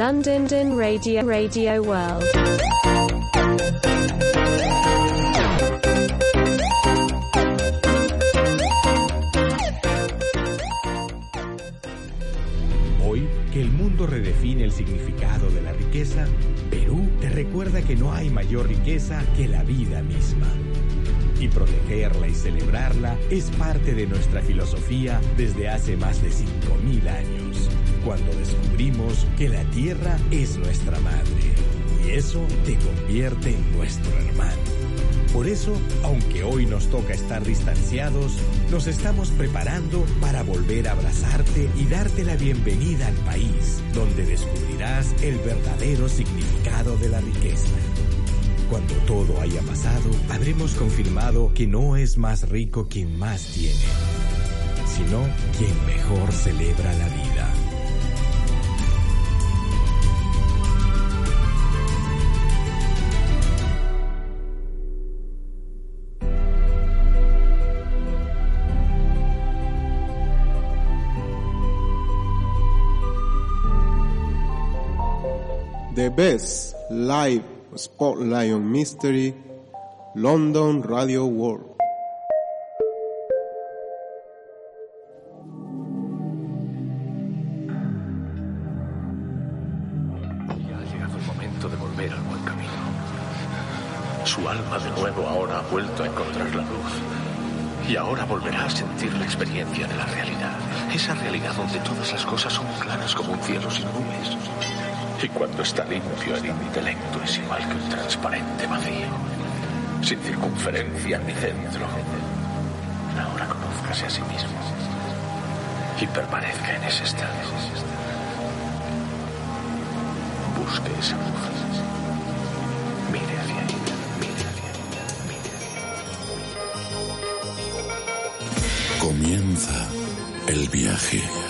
London Radio Radio World. Hoy, que el mundo redefine el significado de la riqueza, Perú te recuerda que no hay mayor riqueza que la vida misma. Y protegerla y celebrarla es parte de nuestra filosofía desde hace más de 5.000 años, cuando descubrimos que la tierra es nuestra madre. Y eso te convierte en nuestro hermano. Por eso, aunque hoy nos toca estar distanciados, nos estamos preparando para volver a abrazarte y darte la bienvenida al país, donde descubrirás el verdadero significado de la riqueza. Cuando todo haya pasado, habremos confirmado que no es más rico quien más tiene, sino quien mejor celebra la vida. The best live spotlight on mystery, London Radio World. Ya ha llegado el momento de volver al buen camino. Su alma de nuevo ahora ha vuelto a encontrar la luz. Y ahora volverá a sentir la experiencia de la realidad. Esa realidad donde todas las cosas son claras como un cielo sin nubes. Y cuando está limpio el intelecto es igual que un transparente vacío. Sin circunferencia ni centro. Ahora conózcase a sí mismo. Y permanezca en ese estado. Busque esa luz. Mire hacia ella. Mire hacia ella. Mire hacia ella. Comienza el viaje.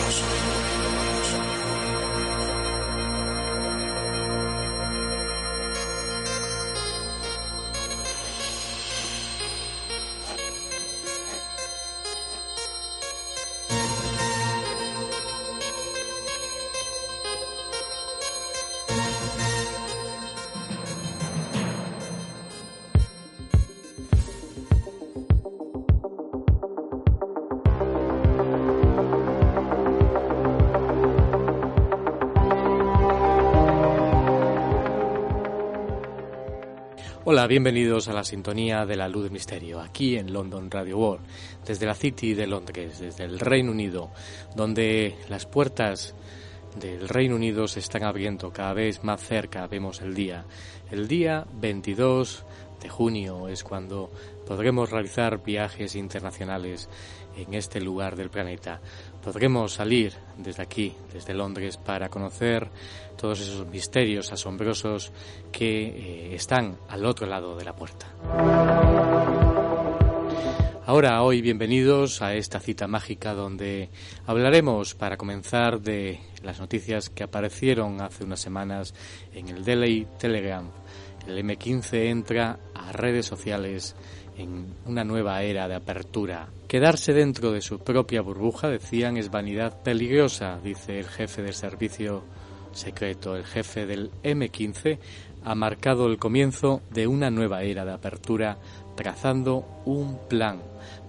Bienvenidos a la sintonía de la luz del misterio, aquí en London Radio World, desde la City de Londres, desde el Reino Unido, donde las puertas del Reino Unido se están abriendo cada vez más cerca, vemos el día. El día 22 de junio es cuando podremos realizar viajes internacionales en este lugar del planeta. Podremos salir desde aquí, desde Londres, para conocer todos esos misterios asombrosos que eh, están al otro lado de la puerta. Ahora, hoy, bienvenidos a esta cita mágica donde hablaremos, para comenzar, de las noticias que aparecieron hace unas semanas en el Daily Telegram. El M15 entra a redes sociales en una nueva era de apertura. Quedarse dentro de su propia burbuja, decían, es vanidad peligrosa, dice el jefe del servicio secreto. El jefe del M15 ha marcado el comienzo de una nueva era de apertura, trazando un plan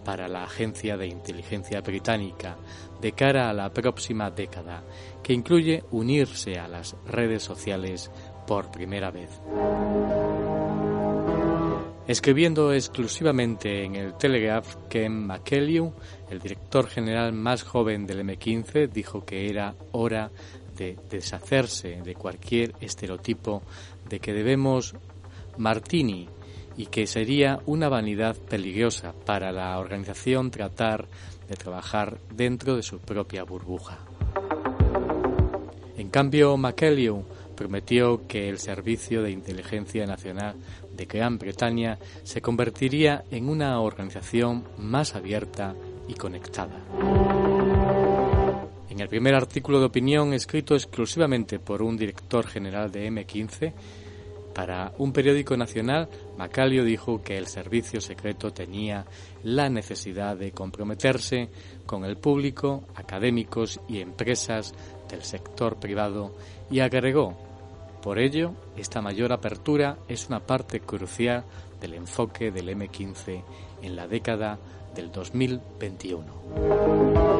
para la agencia de inteligencia británica de cara a la próxima década, que incluye unirse a las redes sociales por primera vez. Escribiendo exclusivamente en el Telegraph, Ken McKellew, el director general más joven del M15, dijo que era hora de deshacerse de cualquier estereotipo de que debemos Martini y que sería una vanidad peligrosa para la organización tratar de trabajar dentro de su propia burbuja. cambio, McEliu prometió que el Servicio de Inteligencia Nacional de Gran Bretaña se convertiría en una organización más abierta y conectada. En el primer artículo de opinión escrito exclusivamente por un director general de M15, para un periódico nacional, Macalio dijo que el servicio secreto tenía la necesidad de comprometerse con el público, académicos y empresas del sector privado y agregó, por ello, esta mayor apertura es una parte crucial del enfoque del M15 en la década del 2021.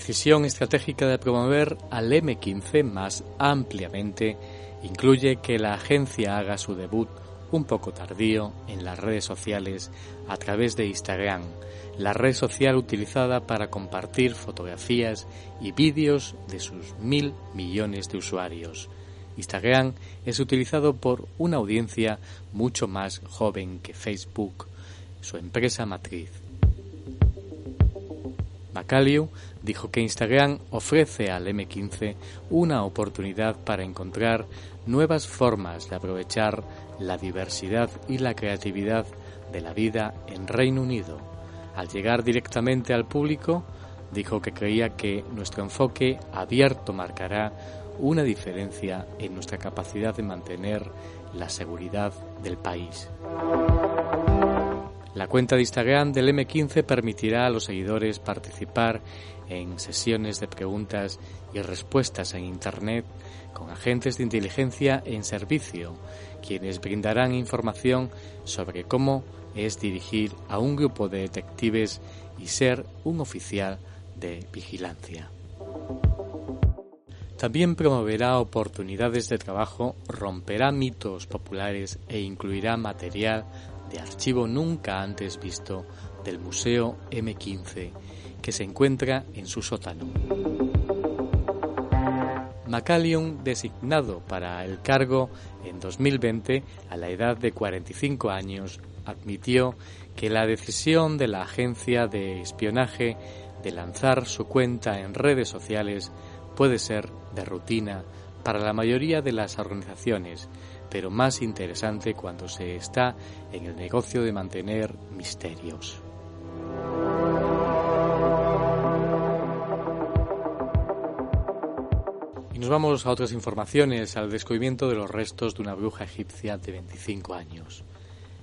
decisión estratégica de promover al M15 más ampliamente incluye que la agencia haga su debut un poco tardío en las redes sociales a través de Instagram, la red social utilizada para compartir fotografías y vídeos de sus mil millones de usuarios. Instagram es utilizado por una audiencia mucho más joven que Facebook, su empresa matriz. Macaliu dijo que Instagram ofrece al M15 una oportunidad para encontrar nuevas formas de aprovechar la diversidad y la creatividad de la vida en Reino Unido. Al llegar directamente al público, dijo que creía que nuestro enfoque abierto marcará una diferencia en nuestra capacidad de mantener la seguridad del país. La cuenta de Instagram del M15 permitirá a los seguidores participar en sesiones de preguntas y respuestas en Internet con agentes de inteligencia en servicio, quienes brindarán información sobre cómo es dirigir a un grupo de detectives y ser un oficial de vigilancia. También promoverá oportunidades de trabajo, romperá mitos populares e incluirá material de archivo nunca antes visto del Museo M15, que se encuentra en su sótano. Macallion, designado para el cargo en 2020 a la edad de 45 años, admitió que la decisión de la agencia de espionaje de lanzar su cuenta en redes sociales puede ser de rutina para la mayoría de las organizaciones, pero más interesante cuando se está en el negocio de mantener misterios. Nos vamos a otras informaciones, al descubrimiento de los restos de una bruja egipcia de 25 años.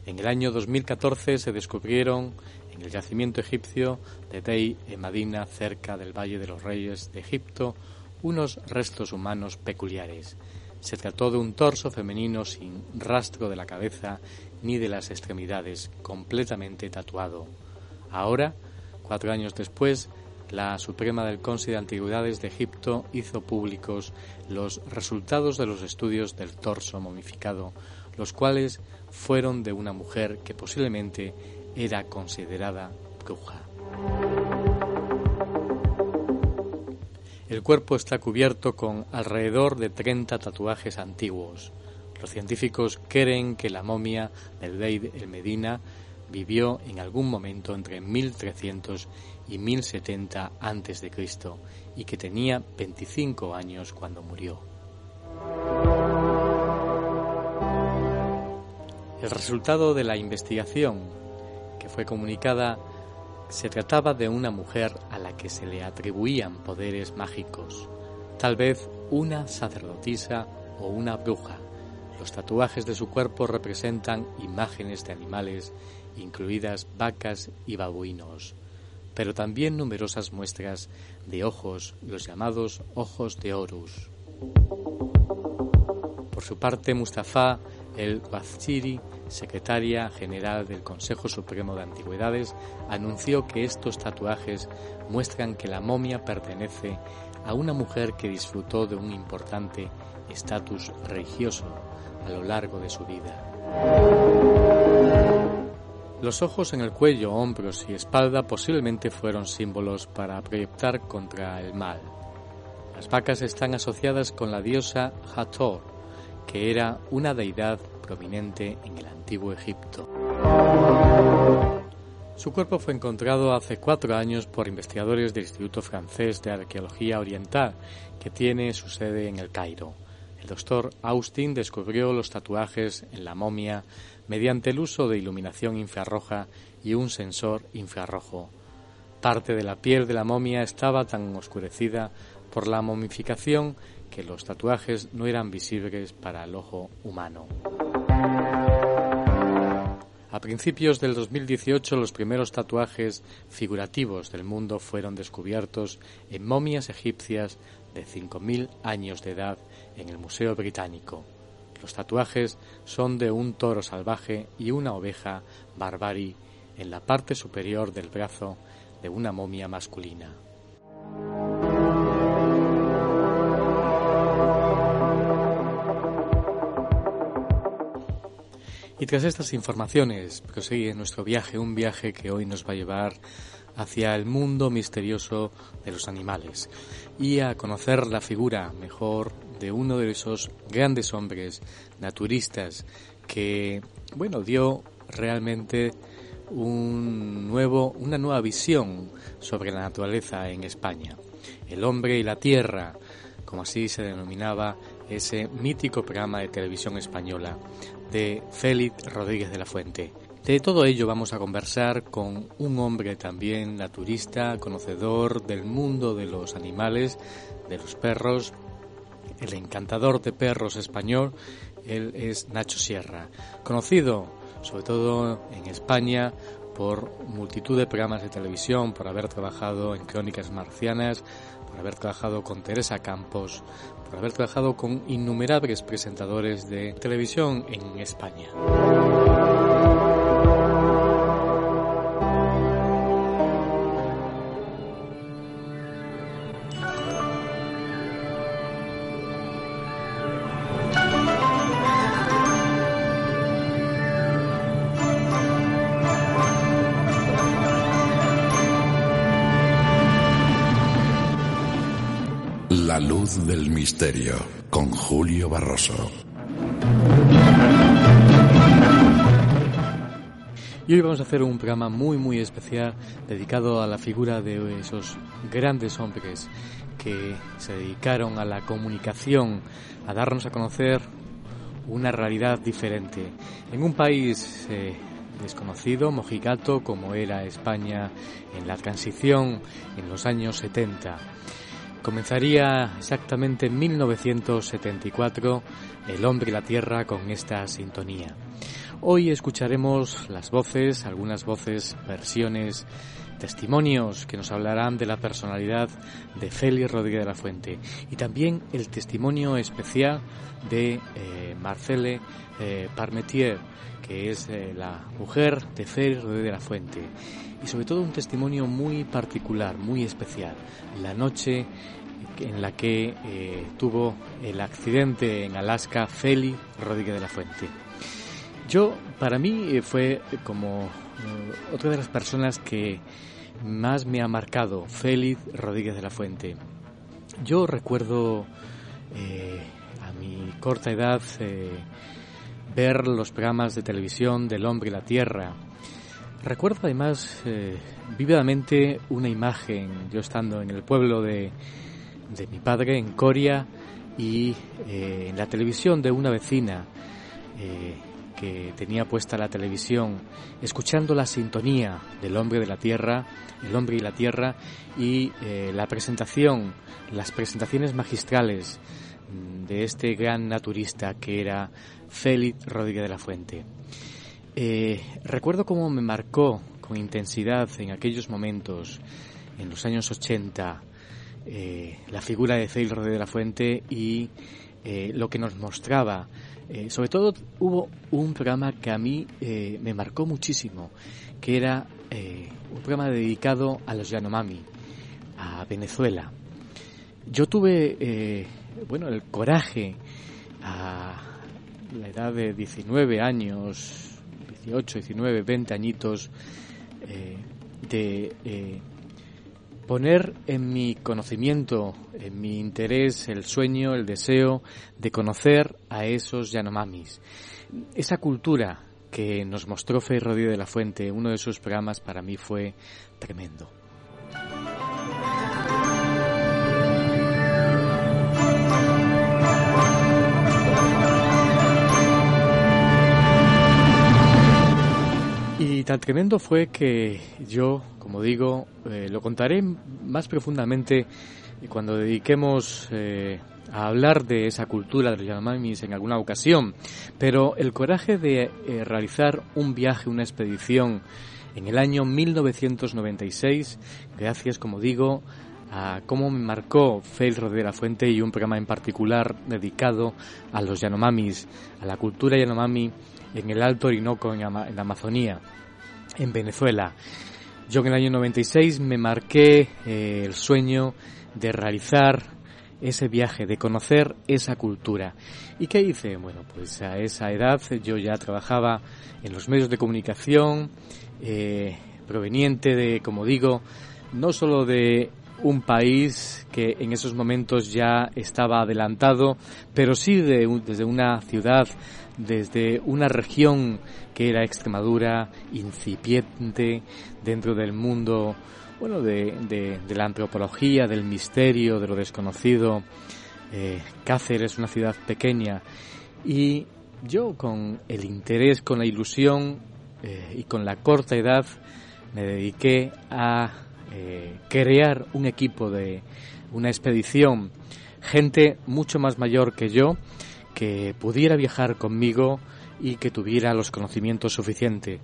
En el año 2014 se descubrieron en el yacimiento egipcio de Dei en Madina, cerca del Valle de los Reyes de Egipto, unos restos humanos peculiares se trató de un torso femenino sin rastro de la cabeza ni de las extremidades, completamente tatuado. Ahora, cuatro años después, la Suprema del Consejo de Antigüedades de Egipto hizo públicos los resultados de los estudios del torso momificado, los cuales fueron de una mujer que posiblemente era considerada bruja. El cuerpo está cubierto con alrededor de 30 tatuajes antiguos. Los científicos creen que la momia del Beid el Medina vivió en algún momento entre 1300 y 1070 a.C. y que tenía 25 años cuando murió. El resultado de la investigación, que fue comunicada se trataba de una mujer a la que se le atribuían poderes mágicos, tal vez una sacerdotisa o una bruja. Los tatuajes de su cuerpo representan imágenes de animales, incluidas vacas y babuinos, pero también numerosas muestras de ojos, los llamados ojos de Horus. Por su parte, Mustafa el Waziri secretaria general del Consejo Supremo de Antigüedades, anunció que estos tatuajes muestran que la momia pertenece a una mujer que disfrutó de un importante estatus religioso a lo largo de su vida. Los ojos en el cuello, hombros y espalda posiblemente fueron símbolos para proyectar contra el mal. Las vacas están asociadas con la diosa Hathor, que era una deidad prominente en el antiguo Egipto. Su cuerpo fue encontrado hace cuatro años por investigadores del Instituto Francés de Arqueología Oriental, que tiene su sede en el Cairo. El doctor Austin descubrió los tatuajes en la momia mediante el uso de iluminación infrarroja y un sensor infrarrojo. Parte de la piel de la momia estaba tan oscurecida por la momificación que los tatuajes no eran visibles para el ojo humano. A principios del 2018 los primeros tatuajes figurativos del mundo fueron descubiertos en momias egipcias de 5.000 años de edad en el Museo Británico. Los tatuajes son de un toro salvaje y una oveja barbari en la parte superior del brazo de una momia masculina. Y tras estas informaciones prosigue nuestro viaje, un viaje que hoy nos va a llevar hacia el mundo misterioso de los animales y a conocer la figura mejor de uno de esos grandes hombres naturistas que, bueno, dio realmente un nuevo, una nueva visión sobre la naturaleza en España. El hombre y la tierra, como así se denominaba ese mítico programa de televisión española de Félix Rodríguez de la Fuente. De todo ello vamos a conversar con un hombre también naturista, conocedor del mundo de los animales, de los perros, el encantador de perros español, él es Nacho Sierra, conocido sobre todo en España por multitud de programas de televisión, por haber trabajado en Crónicas Marcianas, por haber trabajado con Teresa Campos, por haber trabajado con innumerables presentadores de televisión en España. Misterio con Julio Barroso. Y hoy vamos a hacer un programa muy muy especial dedicado a la figura de esos grandes hombres que se dedicaron a la comunicación, a darnos a conocer una realidad diferente. En un país eh, desconocido, mojigato, como era España en la transición en los años 70. Comenzaría exactamente en 1974 El hombre y la tierra con esta sintonía. Hoy escucharemos las voces, algunas voces, versiones, testimonios que nos hablarán de la personalidad de Félix Rodríguez de la Fuente. Y también el testimonio especial de eh, Marcele eh, Parmetier, que es eh, la mujer de Félix Rodríguez de la Fuente. Y sobre todo un testimonio muy particular, muy especial, la noche en la que eh, tuvo el accidente en Alaska Félix Rodríguez de la Fuente. Yo, para mí, eh, fue como otra de las personas que más me ha marcado, Félix Rodríguez de la Fuente. Yo recuerdo a mi corta edad ver los programas de televisión del hombre y la tierra. Recuerdo además vívidamente una imagen, yo estando en el pueblo de, de mi padre en Coria y eh, en la televisión de una vecina eh, que tenía puesta la televisión, escuchando la sintonía del hombre de la tierra, el hombre y la tierra, y eh, la presentación, las presentaciones magistrales mm, de este gran naturista que era Félix Rodríguez de la Fuente. recuerdo cómo me marcó con intensidad en aquellos momentos, en los años 80, eh, la figura de Félix Rodríguez de la Fuente y eh, lo que nos mostraba. Eh, sobre todo hubo un programa que a mí me marcó muchísimo, que era un programa dedicado a los Yanomami, a Venezuela. Yo tuve, bueno, el coraje a la edad de 19 años, 18, 19, 20 añitos, de poner en mi conocimiento, en mi interés, el sueño, el deseo de conocer a esos Yanomamis. Esa cultura que nos mostró Fey Rodríguez de la Fuente, uno de sus programas para mí fue tremendo. Y tan tremendo fue que yo, como digo, eh, lo contaré más profundamente cuando dediquemos eh, a hablar de esa cultura de los Yanomamis en alguna ocasión. Pero el coraje de eh, realizar un viaje, una expedición en el año 1996, gracias, como digo, a cómo me marcó Fail de la Fuente y un programa en particular dedicado a los Yanomamis, a la cultura Yanomami en el Alto Orinoco, en, la Amazonía, en Venezuela. Yo en el año 96 me marqué eh, el sueño de realizar ese viaje, de conocer esa cultura. ¿Y qué hice? Bueno, pues a esa edad yo ya trabajaba en los medios de comunicación, eh, proveniente de, como digo, no solo de un país que en esos momentos ya estaba adelantado, pero sí de, desde una ciudad desde una región que era Extremadura, incipiente dentro del mundo, bueno, de, la antropología, del misterio, de lo desconocido. Eh, Cáceres, una ciudad pequeña. Y yo con el interés, con la ilusión eh, y con la corta edad me dediqué a eh, crear un equipo de una expedición, gente mucho más mayor que yo, que pudiera viajar conmigo y que tuviera los conocimientos suficientes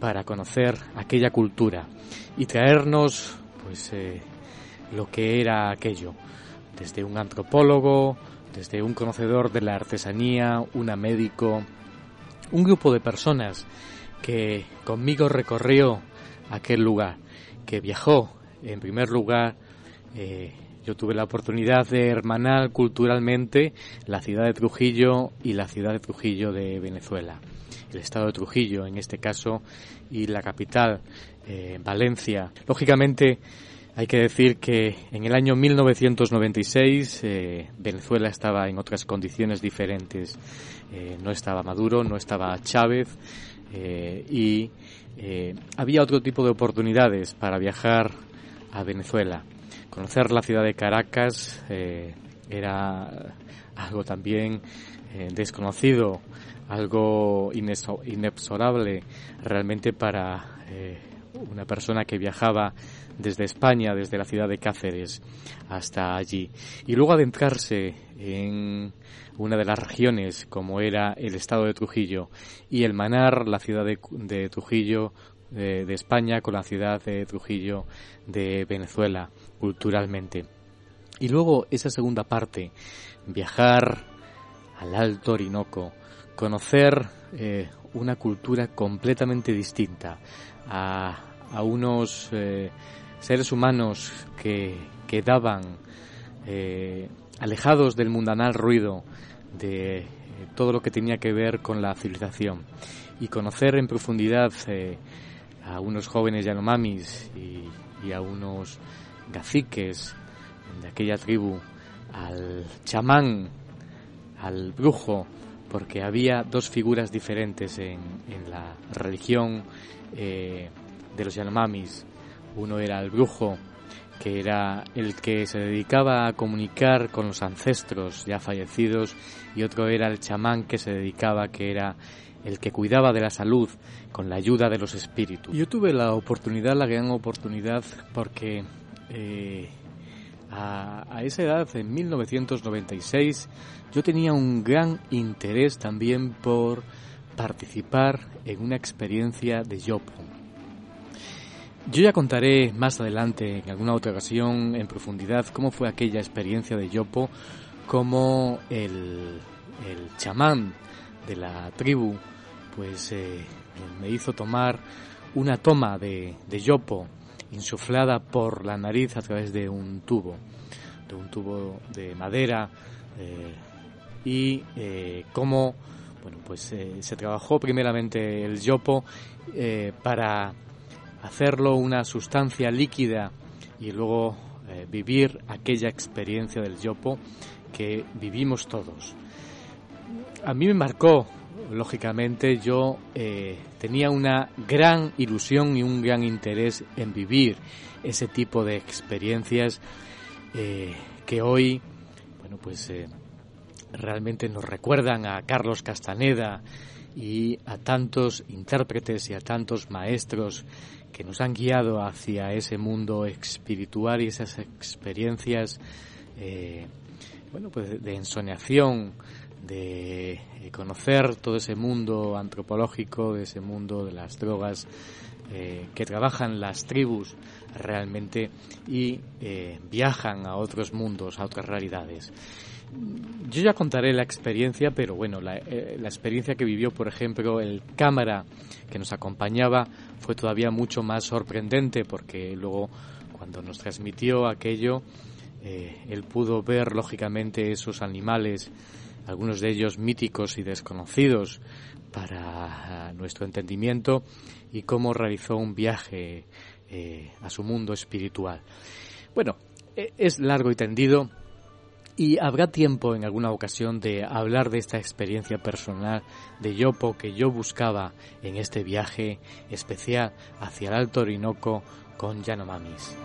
para conocer aquella cultura y traernos pues eh, lo que era aquello. Desde un antropólogo desde un conocedor de la artesanía un médico un grupo de personas que conmigo recorrió aquel lugar que viajó en primer lugar eh, yo tuve la oportunidad de hermanar culturalmente la ciudad de Trujillo y la ciudad de Trujillo de Venezuela. El estado de Trujillo, en este caso, y la capital, eh, Valencia. Lógicamente, hay que decir que en el año 1996 eh, Venezuela estaba en otras condiciones diferentes. Eh, no estaba Maduro, no estaba Chávez y había otro tipo de oportunidades para viajar a Venezuela. Conocer la ciudad de Caracas eh, era algo también eh, desconocido, algo inexorable realmente para eh, una persona que viajaba desde España, desde la ciudad de Cáceres hasta allí. Y luego adentrarse en una de las regiones como era el estado de Trujillo y el manar la ciudad de, Trujillo de, España con la ciudad de Trujillo de Venezuela culturalmente. Y luego esa segunda parte, viajar al Alto Orinoco, conocer eh, una cultura completamente distinta a, a unos eh, seres humanos que quedaban eh, alejados del mundanal ruido de todo lo que tenía que ver con la civilización y conocer en profundidad a unos jóvenes yanomamis y, y a unos caciques de aquella tribu, al chamán, al brujo, porque había dos figuras diferentes en, en la religión eh, de los Yanomamis. Uno era el brujo, que era el que se dedicaba a comunicar con los ancestros ya fallecidos, y otro era el chamán que se dedicaba, que era el que cuidaba de la salud con la ayuda de los espíritus. Yo tuve la oportunidad, la gran oportunidad, porque eh, a, esa edad, en 1996, yo tenía un gran interés también por participar en una experiencia de Yopo. Yo ya contaré más adelante, en alguna otra ocasión, en profundidad, cómo fue aquella experiencia de Yopo, cómo el, chamán de la tribu, pues eh, me hizo tomar una toma de Yopo insuflada por la nariz a través de un tubo, de un tubo de madera eh, y eh, cómo bueno pues eh, se trabajó primeramente el yopo para hacerlo una sustancia líquida y luego vivir aquella experiencia del yopo que vivimos todos. A mí me marcó lógicamente yo eh, tenía una gran ilusión y un gran interés en vivir ese tipo de experiencias eh, que hoy, bueno, pues eh, realmente nos recuerdan a Carlos Castaneda y a tantos intérpretes y a tantos maestros que nos han guiado hacia ese mundo espiritual y esas experiencias, bueno, pues de ensoñación, de conocer todo ese mundo antropológico, de ese mundo de las drogas eh, que trabajan las tribus realmente y eh, viajan a otros mundos, a otras realidades. Yo ya contaré la experiencia, pero bueno, la, eh, la, experiencia que vivió, por ejemplo, el cámara que nos acompañaba fue todavía mucho más sorprendente porque luego cuando nos transmitió aquello, él pudo ver lógicamente esos animales algunos de ellos míticos y desconocidos para nuestro entendimiento, y cómo realizó un viaje eh, a su mundo espiritual. Bueno, e, es largo y tendido, y habrá tiempo en alguna ocasión de hablar de esta experiencia personal de Yopo que yo buscaba en este viaje especial hacia el Alto Orinoco con Yanomamis.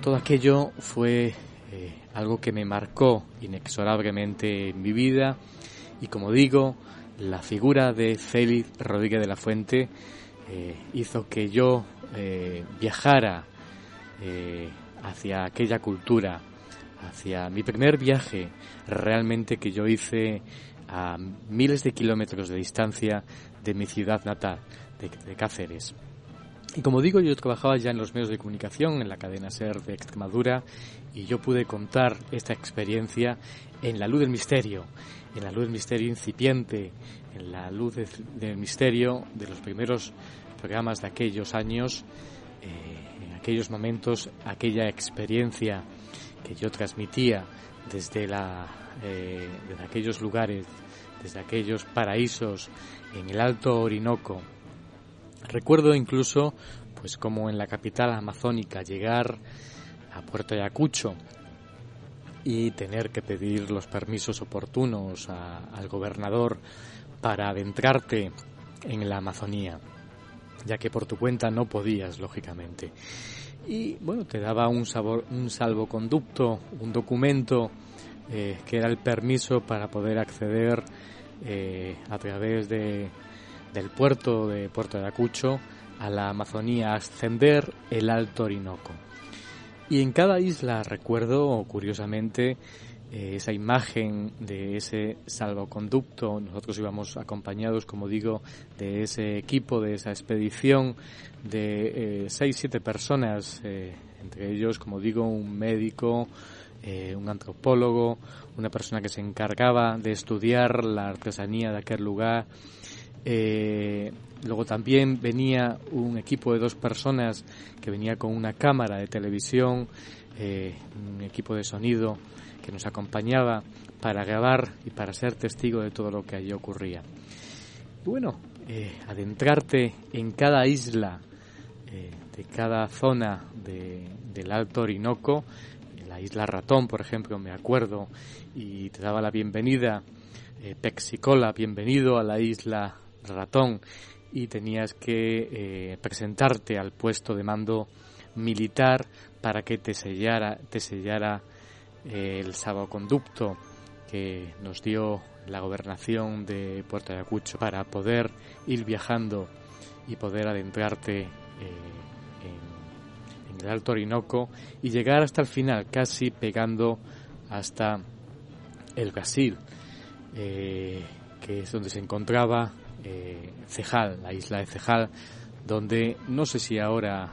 Todo aquello fue eh, algo que me marcó inexorablemente en mi vida y como digo, la figura de Félix Rodríguez de la Fuente eh, hizo que yo eh, viajara hacia aquella cultura, hacia mi primer viaje realmente que yo hice a miles de kilómetros de distancia de mi ciudad natal, de, Cáceres. Y como digo, yo trabajaba ya en los medios de comunicación, en la cadena SER de Extremadura, y yo pude contar esta experiencia en la luz del misterio, en la luz del misterio incipiente, en la luz del misterio de los primeros programas de aquellos años, eh, en aquellos momentos, aquella experiencia que yo transmitía desde, la, eh, desde aquellos lugares, desde aquellos paraísos en el Alto Orinoco. Recuerdo incluso, pues como en la capital amazónica, llegar a Puerto Ayacucho y tener que pedir los permisos oportunos al gobernador para adentrarte en la Amazonía, ya que por tu cuenta no podías, lógicamente. Y bueno, te daba un, sabor, un salvoconducto, un documento eh, que era el permiso para poder acceder eh, a través de, del puerto de Puerto de Acucho a la Amazonía, ascender el Alto Orinoco. Y en cada isla recuerdo, curiosamente, eh, esa imagen de ese salvoconducto. Nosotros íbamos acompañados, como digo, de ese equipo, de esa expedición de eh, seis, siete personas, eh, entre ellos, como digo, un médico, un antropólogo, una persona que se encargaba de estudiar la artesanía de aquel lugar. Luego también venía un equipo de dos personas que venía con una cámara de televisión, un equipo de sonido que nos acompañaba para grabar y para ser testigo de todo lo que allí ocurría. bueno, eh, adentrarte en cada isla eh, de cada zona del Alto Orinoco, en la isla Ratón, por ejemplo, me acuerdo, y te daba la bienvenida, eh, Pexicola, bienvenido a la isla Ratón, y tenías que presentarte al puesto de mando militar para que te sellara, te sellara el salvoconducto que nos dio la gobernación de Puerto Ayacucho para poder ir viajando y poder adentrarte eh, en, el Alto Orinoco y llegar hasta el final, casi pegando hasta el Brasil, eh, que es donde se encontraba eh, Cejal, la isla de Cejal, donde no sé si ahora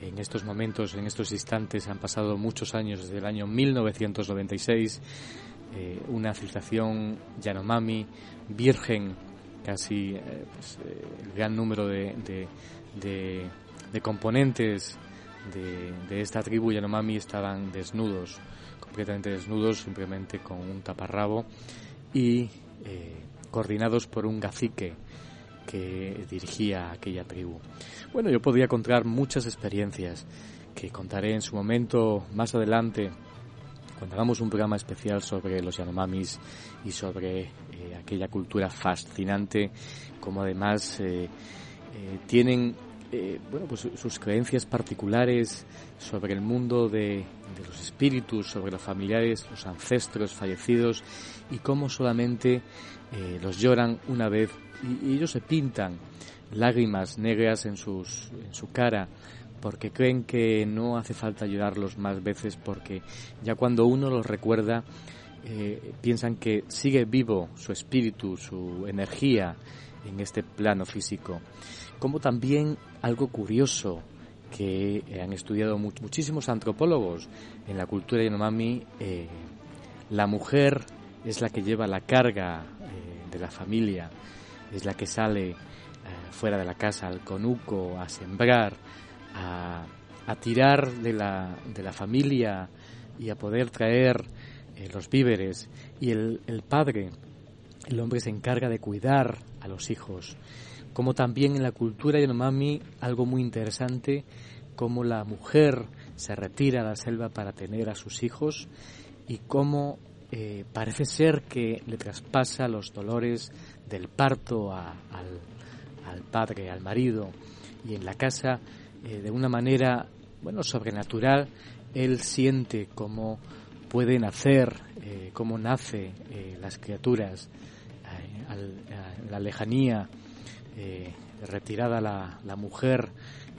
en estos momentos, en estos instantes, han pasado muchos años desde el año 1996, eh, una civilización Yanomami, virgen, casi eh, pues, eh, el gran número de, de, componentes de, esta tribu Yanomami estaban desnudos, completamente desnudos, simplemente con un taparrabo y eh, coordinados por un cacique que dirigía aquella tribu. Bueno, yo podría contar muchas experiencias que contaré en su momento más adelante cuando hagamos un programa especial sobre los Yanomamis y sobre eh, aquella cultura fascinante, como además eh, eh, tienen bueno, pues sus creencias particulares sobre el mundo de, los espíritus, sobre los familiares, los ancestros fallecidos y cómo solamente los lloran una vez y, ellos se pintan lágrimas negras en, sus, en su cara porque creen que no hace falta ayudarlos más veces porque ya cuando uno los recuerda eh, piensan que sigue vivo su espíritu, su energía en este plano físico. Como también algo curioso que han estudiado muchísimos antropólogos en la cultura Yanomami, eh, la mujer es la que lleva la carga eh, de la familia, es la que sale fuera de la casa al conuco, a sembrar, a, tirar de la, de la, familia y a poder traer eh, los víveres. Y el, el padre, el hombre se encarga de cuidar a los hijos. Como también en la cultura Yanomami, algo muy interesante, como la mujer se retira a la selva para tener a sus hijos y cómo eh, parece ser que le traspasa los dolores del parto al, al, padre, al marido, y en la casa eh, de una manera, bueno, sobrenatural, él siente cómo puede nacer, eh, cómo nace las criaturas, a la lejanía, retirada la, mujer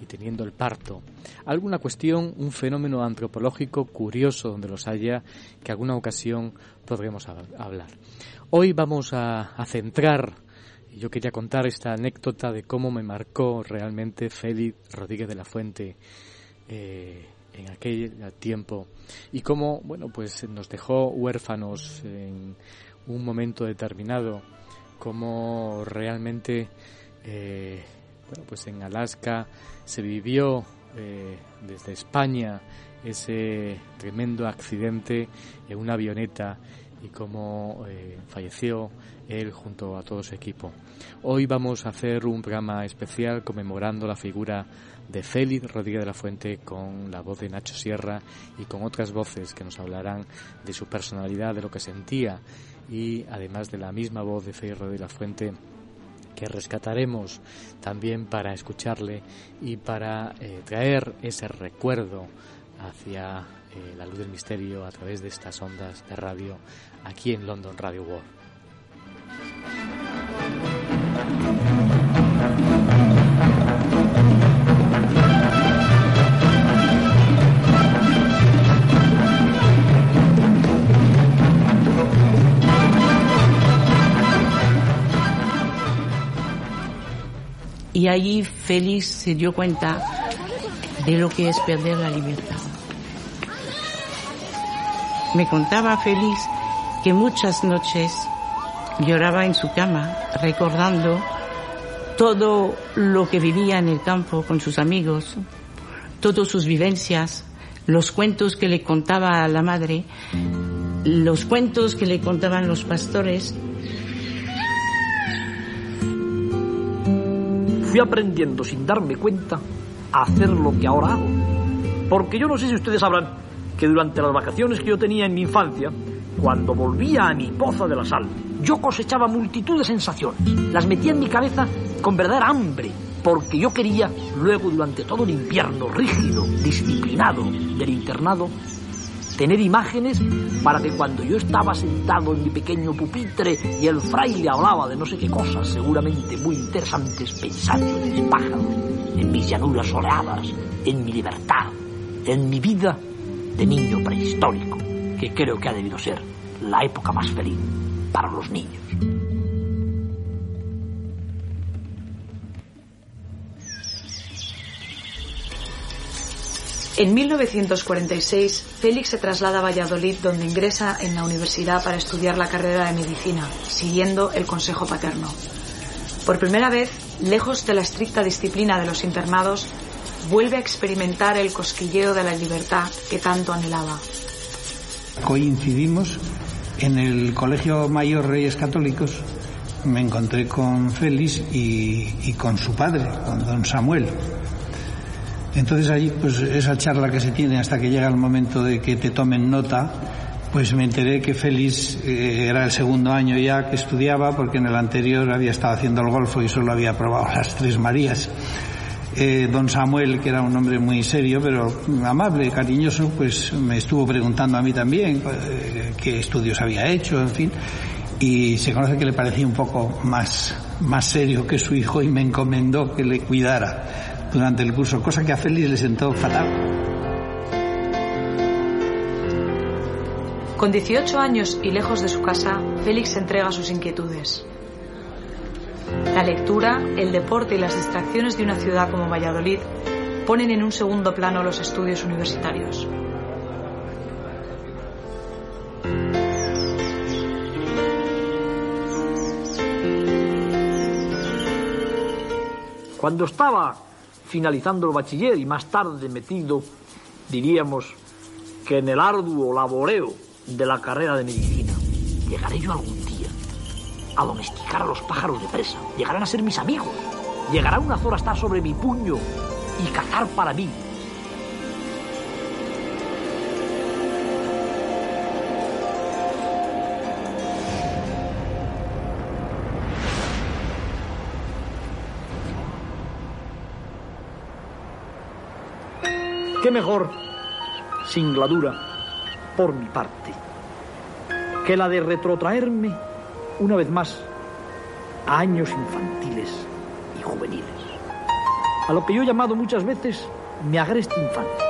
y teniendo el parto. Alguna cuestión, un fenómeno antropológico curioso donde los haya, que alguna ocasión podremos hablar. Hoy vamos a, a centrar yo quería contar esta anécdota de cómo me marcó realmente Félix Rodríguez de la Fuente eh, en aquel tiempo y cómo, bueno, pues nos dejó huérfanos en un momento determinado, cómo realmente, eh, bueno, pues en Alaska se vivió eh, desde España ese tremendo accidente en una avioneta y cómo falleció él junto a todo su equipo. Hoy vamos a hacer un programa especial conmemorando la figura de Félix Rodríguez de la Fuente con la voz de Nacho Sierra y con otras voces que nos hablarán de su personalidad, de lo que sentía y además de la misma voz de Félix Rodríguez de la Fuente que rescataremos también para escucharle y para eh, traer ese recuerdo hacia eh, la luz del misterio a través de estas ondas de radio aquí en London Radio World. Y allí Félix se dio cuenta de lo que es perder la libertad. Me contaba Félix que muchas noches lloraba en su cama recordando todo lo que vivía en el campo con sus amigos, todas sus vivencias, los cuentos que le contaba la madre, los cuentos que le contaban los pastores. Fui aprendiendo sin darme cuenta a hacer lo que ahora hago. Porque yo no sé si ustedes sabrán que durante las vacaciones que yo tenía en mi infancia, cuando volvía a mi poza de la sal, yo cosechaba multitud de sensaciones. Las metía en mi cabeza con verdadera hambre, porque yo quería, luego durante todo el invierno rígido, disciplinado del internado, tener imágenes para que cuando yo estaba sentado en mi pequeño pupitre y el fraile hablaba de no sé qué cosas, seguramente muy interesantes, pensando en mis pájaros, en mis llanuras soleadas, en mi libertad, en mi vida de niño prehistórico, que creo que ha debido ser la época más feliz para los niños. En 1946, Félix se traslada a Valladolid, donde ingresa en la universidad para estudiar la carrera de medicina, siguiendo el consejo paterno. Por primera vez, lejos de la estricta disciplina de los internados, vuelve a experimentar el cosquilleo de la libertad que tanto anhelaba. Coincidimos en el Colegio Mayor Reyes Católicos, me encontré con Félix y, con su padre, con don Samuel. Entonces allí, pues esa charla que se tiene hasta que llega el momento de que te tomen nota, pues me enteré que Félix eh, era el segundo año ya que estudiaba, porque en el anterior había estado haciendo el golfo y solo había probado las tres Marías. Eh, don Samuel, que era un hombre muy serio, pero amable, cariñoso, pues me estuvo preguntando a mí también eh, qué estudios había hecho, en fin, y se conoce que le parecía un poco más, más serio que su hijo y me encomendó que le cuidara durante el curso, cosa que a Félix le sentó fatal. Con 18 años y lejos de su casa, Félix se entrega a sus inquietudes. La lectura, el deporte y las distracciones de una ciudad como Valladolid ponen en un segundo plano los estudios universitarios. Cuando estaba finalizando el bachiller y más tarde metido, diríamos, que en el arduo laboreo de la carrera de medicina, llegaré yo algún día a domesticar a los pájaros de presa, llegarán a ser mis amigos, llegará una zora a estar sobre mi puño y cazar para mí. ¿Qué mejor singladura por mi parte que la de retrotraerme una vez más a años infantiles y juveniles? A lo que yo he llamado muchas veces mi agreste infancia.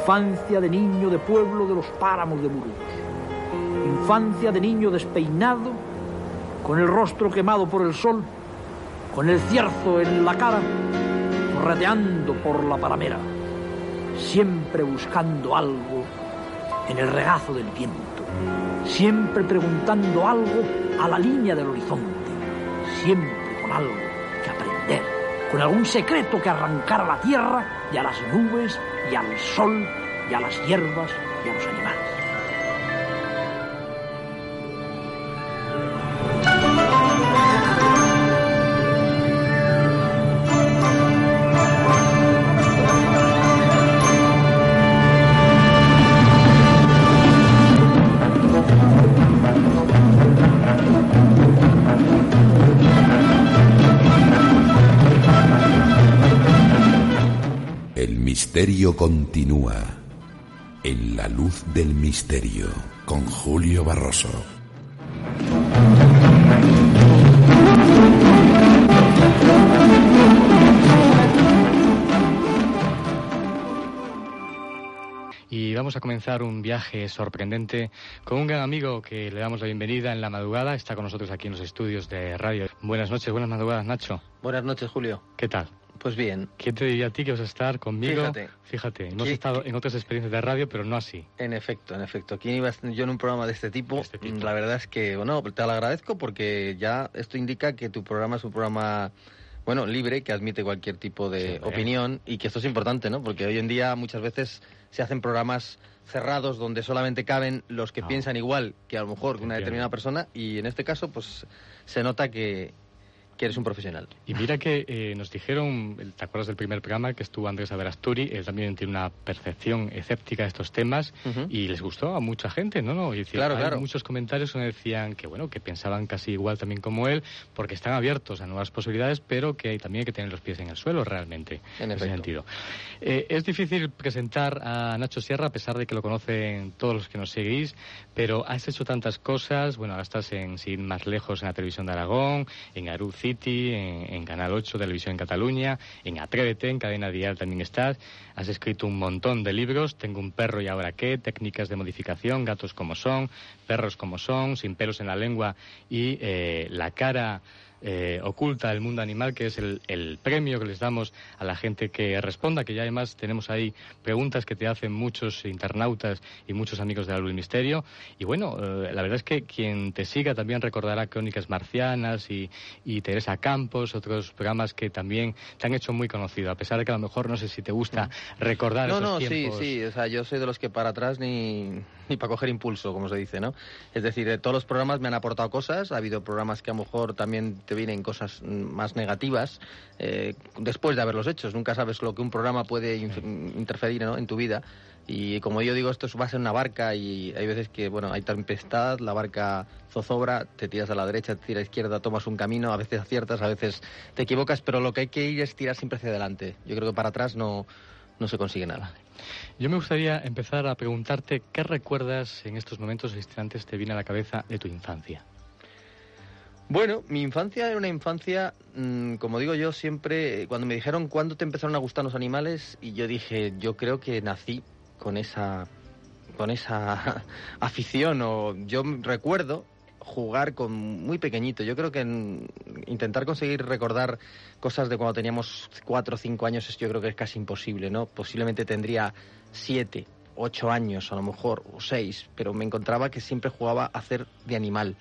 Infancia de niño de pueblo de los páramos de Burgos. Infancia de niño despeinado, con el rostro quemado por el sol, con el cierzo en la cara, correteando por la paramera siempre buscando algo en el regazo del viento, siempre preguntando algo a la línea del horizonte, siempre con algo que aprender, con algún secreto que arrancar a la tierra y a las nubes y al sol y a las hierbas y a los animales. Misterio continúa. En la luz del misterio, con Julio Barroso. Y vamos a comenzar un viaje sorprendente con un gran amigo que le damos la bienvenida en la madrugada. Está con nosotros aquí en los estudios de radio. Buenas noches, buenas madrugadas, Nacho. Buenas noches, Julio. ¿Qué tal? Pues bien. ¿Quién te diría a ti que vas a estar conmigo? Fíjate. Fíjate, hemos ¿Qué- estado en otras experiencias de radio, pero no así. En efecto, en efecto. ¿Quién iba a estar yo en un programa de este tipo? La verdad es que, bueno, te lo agradezco porque ya esto indica que tu programa es un programa, bueno, libre, que admite cualquier tipo de Siempre. opinión y que esto es importante, ¿no? Porque hoy en día muchas veces se hacen programas cerrados donde solamente caben los que piensan igual que a lo mejor una determinada persona y en este caso, pues se nota que, que eres un profesional. Y mira que eh, nos dijeron, ¿te acuerdas del primer programa que estuvo Andrés Averasturi? Él también tiene una percepción escéptica de estos temas y les gustó a mucha gente, ¿no? no y Claro, hay claro. muchos comentarios donde decían que, bueno, que pensaban casi igual también como él, porque están abiertos a nuevas posibilidades, pero que hay- también hay que tener los pies en el suelo realmente, En ese sentido. Eh, es difícil presentar a Nacho Sierra, a pesar de que lo conocen todos los que nos seguís, pero has hecho tantas cosas, bueno, ahora estás en, sin más lejos, en la televisión de Aragón, en Aru City, en, Canal 8, Televisión en Cataluña, en Atrévete, en Cadena Dial también estás, has escrito un montón de libros, Tengo un perro y ahora qué, Técnicas de modificación, Gatos como son, Perros como son, Sin pelos en la lengua y eh, La cara eh, oculta el mundo animal, que es el, el, premio que les damos a la gente que responda, que ya además tenemos ahí preguntas que te hacen muchos internautas y muchos amigos de la Luz Misterio. Y bueno, eh, la verdad es que quien te siga también recordará Crónicas Marcianas y, y Teresa Campos, otros programas que también te han hecho muy conocido, a pesar de que a lo mejor no sé si te gusta recordar no, esos no, tiempos. sí, sí, o sea, yo soy de los que para atrás ni, ni para coger impulso, como se dice, ¿no? Es decir, de todos los programas me han aportado cosas, ha habido programas que a lo mejor también te vienen cosas más negativas eh, después de haberlos hecho. Nunca sabes lo que un programa puede interferir ¿no? en tu vida. Y como yo digo, esto va a ser una barca y hay veces que, bueno, hay tempestad, la barca zozobra, te tiras a la derecha, te tiras a la izquierda, tomas un camino, a veces aciertas, a veces te equivocas, pero lo que hay que ir es tirar siempre hacia adelante. Yo creo que para atrás no, no se consigue nada. Yo me gustaría empezar a preguntarte qué recuerdas en estos momentos instantes te viene a la cabeza de tu infancia. Bueno, mi infancia era una infancia, mmm, como digo yo siempre, cuando me dijeron cuándo te empezaron a gustar los animales, y yo dije, yo creo que nací con esa, con esa afición, o yo recuerdo jugar con muy pequeñito. Yo creo que en, intentar conseguir recordar cosas de cuando teníamos cuatro o cinco años, yo creo que es casi imposible, ¿no? Posiblemente tendría siete, ocho años a lo mejor, o seis, pero me encontraba que siempre jugaba a hacer de animal.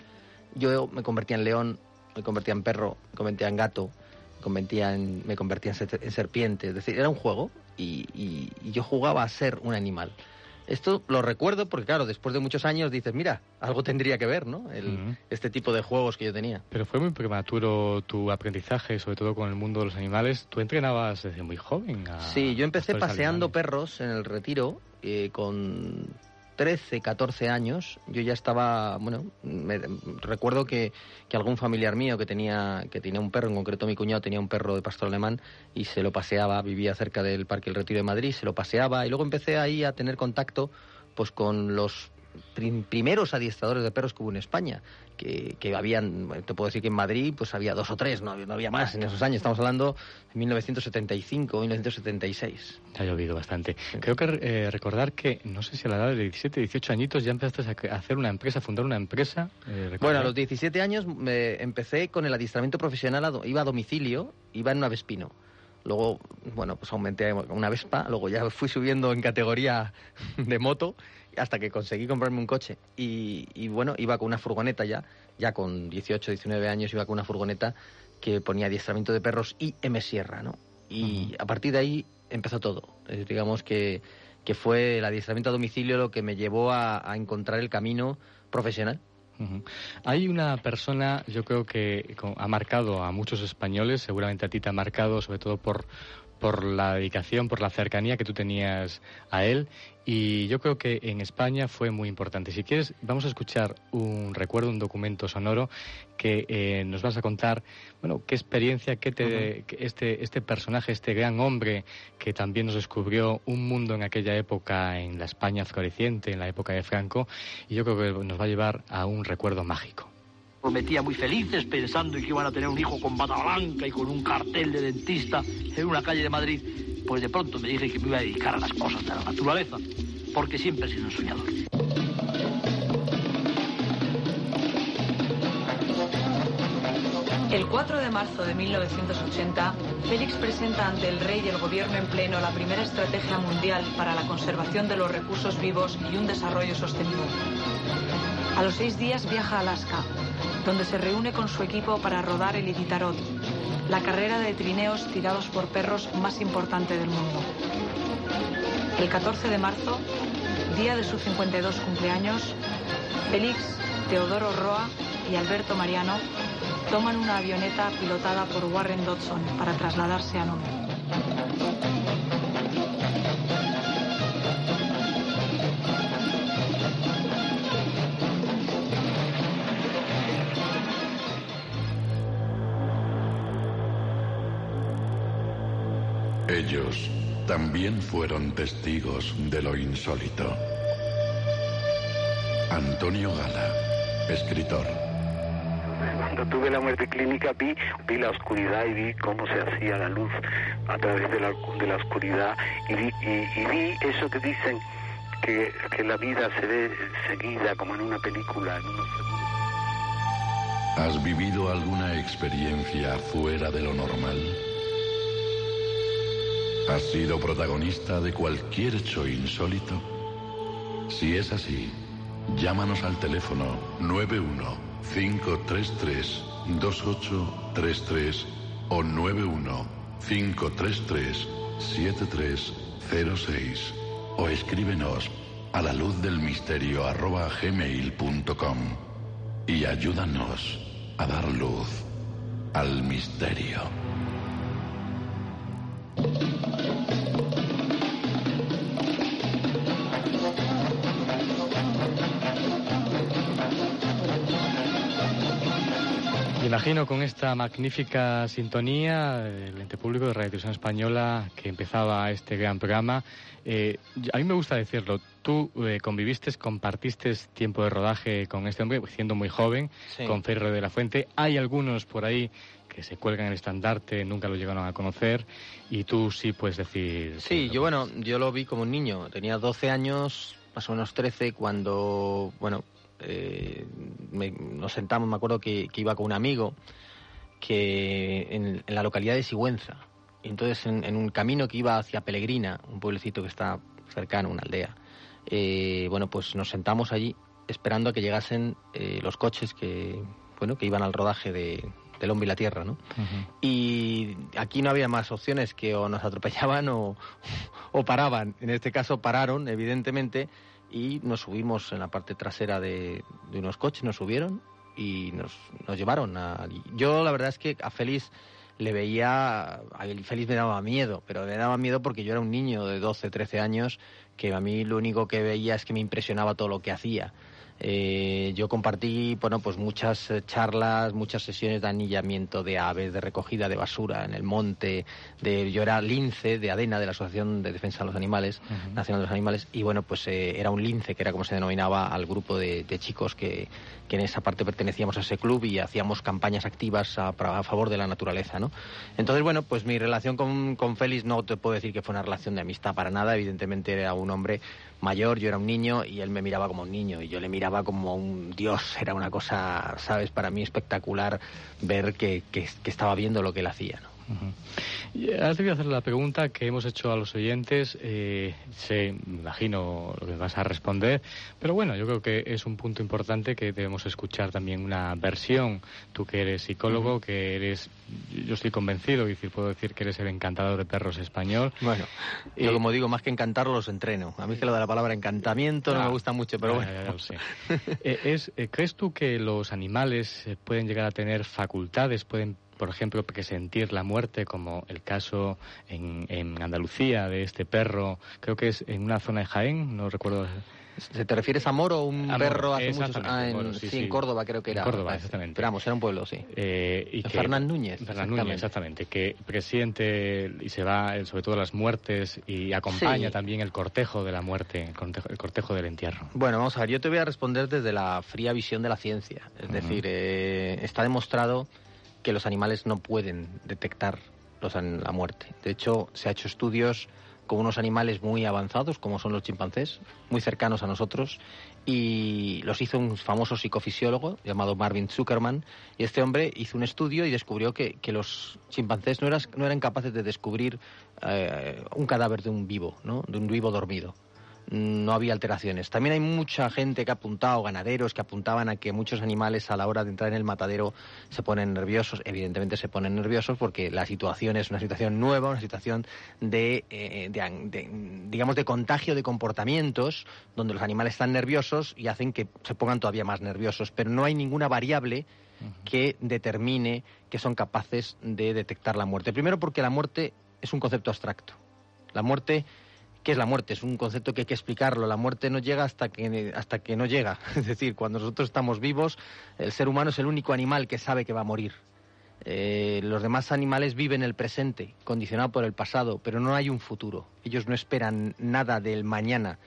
Yo me convertía en león, me convertía en perro, me convertía en gato, me convertía en, me convertía en serpiente. Es decir, era un juego y, y, y yo jugaba a ser un animal. Esto lo recuerdo porque, claro, después de muchos años dices, mira, algo tendría que ver, ¿no? El, uh -huh. Este tipo de juegos que yo tenía. Pero fue muy prematuro tu aprendizaje, sobre todo con el mundo de los animales. ¿Tú entrenabas desde muy joven? A, sí, yo empecé paseando perros en el retiro eh, con 13, 14 años, yo ya estaba, bueno, me, recuerdo que, que, algún familiar mío que tenía, que tenía un perro, en concreto mi cuñado tenía un perro de pastor alemán y se lo paseaba, vivía cerca del Parque El Retiro de Madrid, se lo paseaba y luego empecé ahí a tener contacto pues con los primeros adiestradores de perros que hubo en España, que, que habían, te puedo decir que en Madrid pues había dos o tres, no, no había más en esos años, estamos hablando de 1975, 1976. Ha llovido bastante. Creo que eh, recordar que, no sé si a la edad de 17, 18 añitos ya empezaste a hacer una empresa, a fundar una empresa. Eh, bueno, a los 17 años me empecé con el adiestramiento profesional, iba a domicilio, iba en una Vespino. Luego, bueno, pues aumenté a una Vespa, luego ya fui subiendo en categoría de moto hasta que conseguí comprarme un coche. Y, y, bueno, iba con una furgoneta ya, ya con 18, 19 años, iba con una furgoneta que ponía adiestramiento de perros y M Sierra, ¿no? Y uh -huh. a partir de ahí empezó todo. Digamos que, que fue el adiestramiento a domicilio lo que me llevó a, a encontrar el camino profesional. Uh -huh. Hay una persona, yo creo que ha marcado a muchos españoles, seguramente a ti te ha marcado, sobre todo por, por la dedicación, por la cercanía que tú tenías a él. Y yo creo que en España fue muy importante. Si quieres, vamos a escuchar un recuerdo, un documento sonoro que eh, nos vas a contar, bueno, qué experiencia, qué te, uh -huh. este, este personaje, este gran hombre que también nos descubrió un mundo en aquella época, en la España floreciente, en la época de Franco, y yo creo que nos va a llevar a un recuerdo mágico prometía muy felices pensando que iban a tener un hijo con bata blanca y con un cartel de dentista en una calle de Madrid. Pues de pronto me dije que me iba a dedicar a las cosas de la naturaleza, porque siempre he sido un soñador. El 4 de marzo de 1980, Félix presenta ante el rey y el gobierno en pleno la primera estrategia mundial para la conservación de los recursos vivos y un desarrollo sostenido. A los seis días viaja a Alaska, donde se reúne con su equipo para rodar el Iditarod, la carrera de trineos tirados por perros más importante del mundo. El 14 de marzo, día de su 52 cumpleaños, Félix, Teodoro Roa y Alberto Mariano toman una avioneta pilotada por Warren Dodson para trasladarse a Nome. Ellos también fueron testigos de lo insólito. Antonio Gala, escritor. Cuando tuve la muerte clínica vi, vi la oscuridad y vi cómo se hacía la luz a través de la, de la oscuridad y vi, y, y vi eso que dicen que, que, la vida se ve seguida como en una película, en unos ¿Has vivido alguna experiencia fuera de lo normal? ¿Has sido protagonista de cualquier hecho insólito? Si es así, llámanos al teléfono 91 533 2833 o 91 533 7306 o escríbenos a la luz del misterio arroba gmail.com y ayúdanos a dar luz al misterio. Imagino con esta magnífica sintonía del ente público de Radio Televisión Española que empezaba este gran programa. Eh, a mí me gusta decirlo, tú eh, conviviste, compartiste tiempo de rodaje con este hombre, siendo muy joven, Sí. con Ferro de la Fuente. Hay algunos por ahí que se cuelgan el estandarte, nunca lo llegaron a conocer, y tú sí puedes decir... Sí, yo bueno, yo lo vi como un niño. Tenía 12 años, más o menos 13, cuando, bueno, eh, me- nos sentamos, me acuerdo que, que iba con un amigo que en, en la localidad de Sigüenza. Y entonces en, en un camino que iba hacia Pelegrina, un pueblecito que está cercano, una aldea, eh, bueno, pues nos sentamos allí esperando a que llegasen eh, los coches que, bueno, que iban al rodaje de, del hombre y la tierra, ¿no? Y aquí no había más opciones que o nos atropellaban o, o paraban. En este caso pararon, evidentemente, y nos subimos en la parte trasera de, de unos coches, nos subieron y nos, nos llevaron a... Yo la verdad es que a Félix le veía... A Félix me daba miedo, pero me daba miedo porque yo era un niño de 12, 13 años que a mí lo único que veía es que me impresionaba todo lo que hacía. Eh, yo compartí bueno, pues muchas eh, charlas, muchas sesiones de anillamiento de aves, de recogida de basura en el monte. De, yo era lince de ADENA, de la Asociación de Defensa de los Animales, Nacional de los Animales, y bueno, pues eh, era un lince, que era como se denominaba al grupo de, de chicos que, que en esa parte pertenecíamos a ese club y hacíamos campañas activas a, a favor de la naturaleza, ¿no? Entonces, bueno, pues mi relación con, con Félix no te puedo decir que fue una relación de amistad para nada, evidentemente era un hombre mayor, yo era un niño y él me miraba como un niño y yo le miraba como un dios, era una cosa, sabes, para mí espectacular ver que, que, estaba viendo lo que él hacía. Ahora te voy a hacer la pregunta que hemos hecho a los oyentes. Eh, sé, me imagino lo que vas a responder, pero bueno, yo creo que es un punto importante que debemos escuchar también una versión. Tú que eres psicólogo, que eres, yo estoy convencido, y puedo decir que eres el encantador de perros español. Bueno, yo como digo, más que encantarlos los entreno. A mí que lo de la palabra encantamiento no Ah, me gusta mucho, pero bueno. ya, ya. Eh, es, eh, ¿Crees tú que los animales eh, pueden llegar a tener facultades, pueden, por ejemplo, que sentir la muerte, como el caso en, en Andalucía de este perro, creo que es en una zona de Jaén, no recuerdo. ¿Se ¿Te refieres a Moro, un A Moro, perro hace muchos Ah, en, Moro, sí, sí, en. Córdoba creo que En era. Córdoba, exactamente. Pero vamos, era un pueblo, sí. Eh, y que- Fernán Núñez, Fernán Núñez, exactamente. que presiente y se va, eh, sobre todo las muertes, y acompaña Sí. también el cortejo de la muerte, el cortejo, el cortejo del entierro. Bueno, vamos a ver, yo te voy a responder desde la fría visión de la ciencia. Es decir, eh, está demostrado que los animales no pueden detectar los la muerte. De hecho, se ha hecho estudios con unos animales muy avanzados, como son los chimpancés, muy cercanos a nosotros, y los hizo un famoso psicofisiólogo llamado Marvin Zuckerman, y este hombre hizo un estudio y descubrió que, que los chimpancés no, no eran capaces de descubrir eh, un cadáver de un vivo, ¿no? de un vivo dormido no había alteraciones. También hay mucha gente que ha apuntado, ganaderos que apuntaban a que muchos animales a la hora de entrar en el matadero se ponen nerviosos. Evidentemente se ponen nerviosos porque la situación es una situación nueva, una situación de, eh, de digamos, de contagio de comportamientos donde los animales están nerviosos y hacen que se pongan todavía más nerviosos. Pero no hay ninguna variable que determine que son capaces de detectar la muerte. Primero porque la muerte es un concepto abstracto. La muerte ¿Qué es la muerte? Es un concepto que hay que explicarlo. La muerte no llega hasta que, hasta que no llega. Es decir, cuando nosotros estamos vivos, el ser humano es el único animal que sabe que va a morir. Eh, los demás animales viven el presente, condicionado por el pasado, pero no hay un futuro. Ellos no esperan nada del mañana.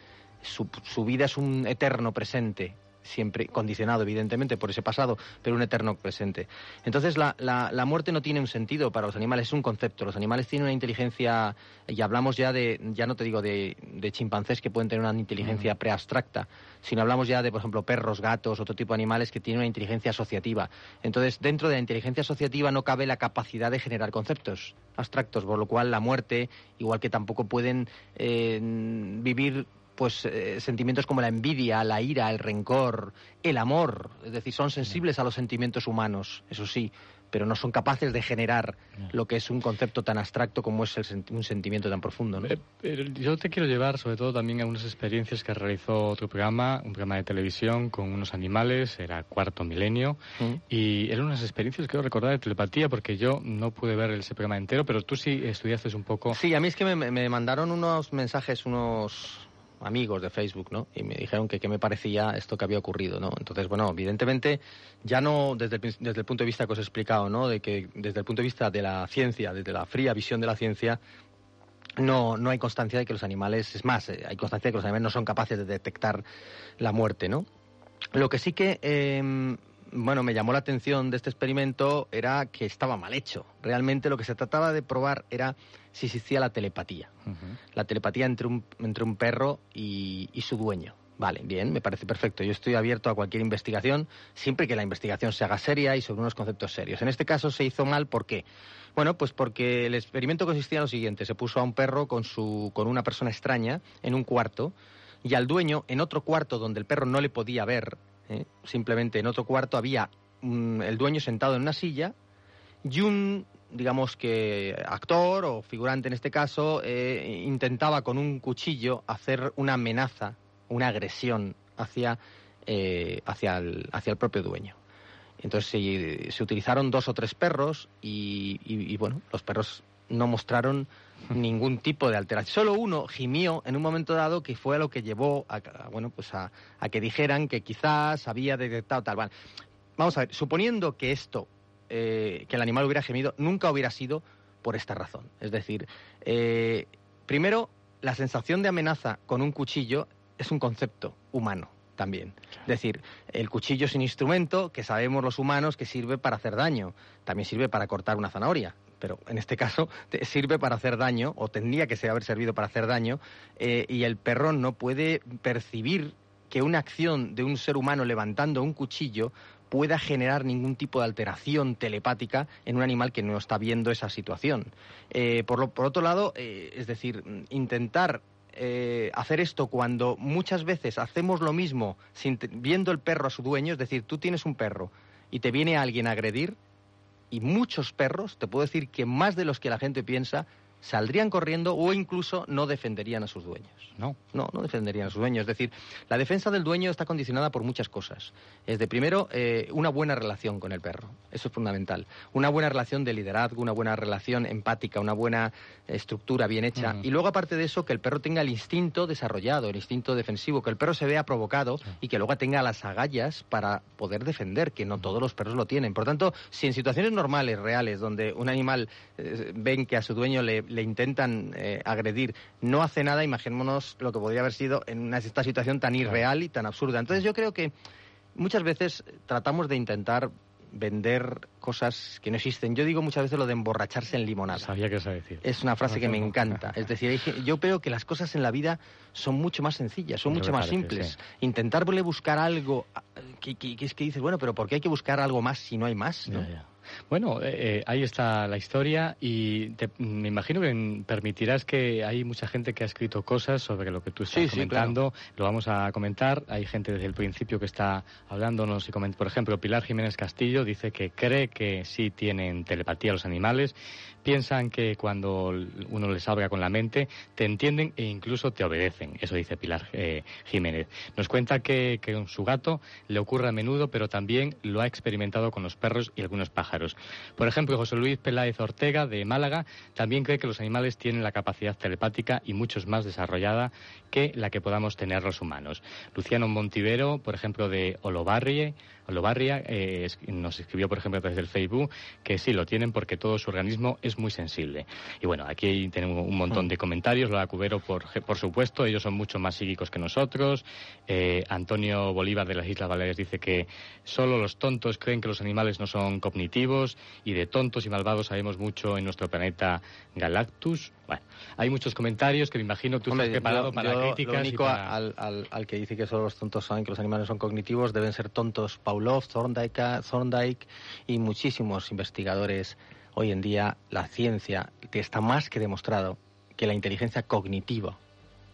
Su, su vida es un eterno presente. Siempre condicionado evidentemente por ese pasado, pero un eterno presente. Entonces la, la, muerte no tiene un sentido para los animales, es un concepto. Los animales tienen una inteligencia, y hablamos ya de, ya no te digo de, chimpancés que pueden tener una inteligencia preabstracta, sino hablamos ya de, por ejemplo, perros, gatos, otro tipo de animales que tienen una inteligencia asociativa. Entonces, dentro de la inteligencia asociativa no cabe la capacidad de generar conceptos abstractos, por lo cual la muerte, igual que tampoco pueden eh, vivir pues eh, sentimientos como la envidia, la ira, el rencor, el amor, es decir, son sensibles a los sentimientos humanos, eso sí, pero no son capaces de generar lo que es un concepto tan abstracto como es un sentimiento tan profundo. Eh, yo te quiero llevar sobre todo también a unas experiencias que realizó otro programa, un programa de televisión con unos animales, era Cuarto Milenio, mm. y eran unas experiencias, quiero recordar, de telepatía, porque yo no pude ver ese programa entero, pero tú sí estudiaste un poco. Sí, a mí es que me, me mandaron unos mensajes, unos amigos de Facebook, ¿no? Y me dijeron que qué me parecía esto que había ocurrido, ¿no? Entonces, bueno, evidentemente, ya no desde el, desde el punto de vista que os he explicado, ¿no? De que desde el punto de vista de la ciencia, desde la fría visión de la ciencia, no, no hay constancia de que los animales, es más, eh, hay constancia de que los animales no son capaces de detectar la muerte, ¿no? Lo que sí que eh, bueno, me llamó la atención de este experimento era que estaba mal hecho. Realmente lo que se trataba de probar era si existía la telepatía. La telepatía entre un, entre un perro y, su dueño. Vale, bien, me parece perfecto. Yo estoy abierto a cualquier investigación, siempre que la investigación se haga seria y sobre unos conceptos serios. En este caso se hizo mal, ¿por qué? Bueno, pues porque el experimento consistía en lo siguiente. Se puso a un perro con, su, con una persona extraña en un cuarto y al dueño en otro cuarto donde el perro no le podía ver ¿eh? Simplemente en otro cuarto había el dueño sentado en una silla y un, digamos que actor o figurante en este caso, eh, intentaba con un cuchillo hacer una amenaza, una agresión hacia, eh, hacia, el, hacia el propio dueño. Entonces se, se, utilizaron dos o tres perros y, bueno, los perros no mostraron ningún tipo de alteración. Solo uno gimió en un momento dado que fue lo que llevó a, bueno, pues a, que dijeran que quizás había detectado tal. vamos a ver, suponiendo que esto, eh, que el animal hubiera gemido, nunca hubiera sido por esta razón. Es decir, eh, primero, la sensación de amenaza con un cuchillo es un concepto humano también. Es decir, el cuchillo es un instrumento que sabemos los humanos que sirve para hacer daño, también sirve para cortar una zanahoria, pero en este caso sirve para hacer daño, o tendría que haber servido para hacer daño, eh, y el perro no puede percibir que una acción de un ser humano levantando un cuchillo pueda generar ningún tipo de alteración telepática en un animal que no está viendo esa situación. Eh, por, por, otro lado, eh, es decir, intentar hacer esto cuando muchas veces hacemos lo mismo viendo el perro a su dueño, es decir, tú tienes un perro y te viene alguien a agredir, y muchos perros, te puedo decir que más de los que la gente piensa, saldrían corriendo o incluso no defenderían a sus dueños. No, no, no defenderían a sus dueños. Es decir, la defensa del dueño está condicionada por muchas cosas. Es de primero eh, una buena relación con el perro, eso es fundamental. Una buena relación de liderazgo, una buena relación empática, una buena estructura bien hecha. Y luego aparte de eso, que el perro tenga el instinto desarrollado, el instinto defensivo, que el perro se vea provocado y que luego tenga las agallas para poder defender, que no todos los perros lo tienen. Por tanto, si en situaciones normales, reales, donde un animal eh, ven que a su dueño le le intentan eh, agredir, no hace nada, imaginémonos lo que podría haber sido en esta situación tan irreal y tan absurda. Entonces yo creo que muchas veces tratamos de intentar vender cosas que no existen. Yo digo muchas veces lo de emborracharse en limonada. Sabía que a decir. Es una frase que me encanta. Es decir, yo creo que las cosas en la vida son mucho más sencillas, son mucho más simples. Intentar buscar algo que, es que dices, bueno, pero ¿por qué hay que buscar algo más si no hay más? Bueno, eh, eh, ahí está la historia y me imagino que permitirás que hay mucha gente que ha escrito cosas sobre lo que tú estás comentando. Lo vamos a comentar. Hay gente desde el principio que está hablándonos y Por ejemplo, Pilar Jiménez Castillo dice que cree que sí tienen telepatía los animales. Piensan que cuando uno les habla con la mente te entienden e incluso te obedecen. Eso dice Pilar eh, Jiménez. Nos cuenta que, que su gato le ocurre a menudo, pero también lo ha experimentado con los perros y algunos pájaros. Por ejemplo, José Luis Peláez Ortega, de Málaga, también cree que los animales tienen la capacidad telepática y muchos más desarrollada que la que podamos tener los humanos. Luciano Montivero, por ejemplo, de Olobarrie, Lobarria eh, es- nos escribió, por ejemplo, a través del Facebook que sí lo tienen porque todo su organismo es muy sensible. Y bueno, aquí tenemos un montón de comentarios. Lola Cubero, por, por supuesto, ellos son mucho más psíquicos que nosotros. Eh, Antonio Bolívar de las Islas Baleares dice que solo los tontos creen que los animales no son cognitivos y de tontos y malvados sabemos mucho en nuestro planeta Galactus. Bueno, hay muchos comentarios que me imagino tú Hombre, estás preparado yo- para yo críticas. Lo y único para- al, al- al que dice que solo los tontos saben que los animales son cognitivos deben ser tontos Pavlov, Thorndike, Thorndike y muchísimos investigadores. Hoy en día la ciencia que está más que demostrado que la inteligencia cognitiva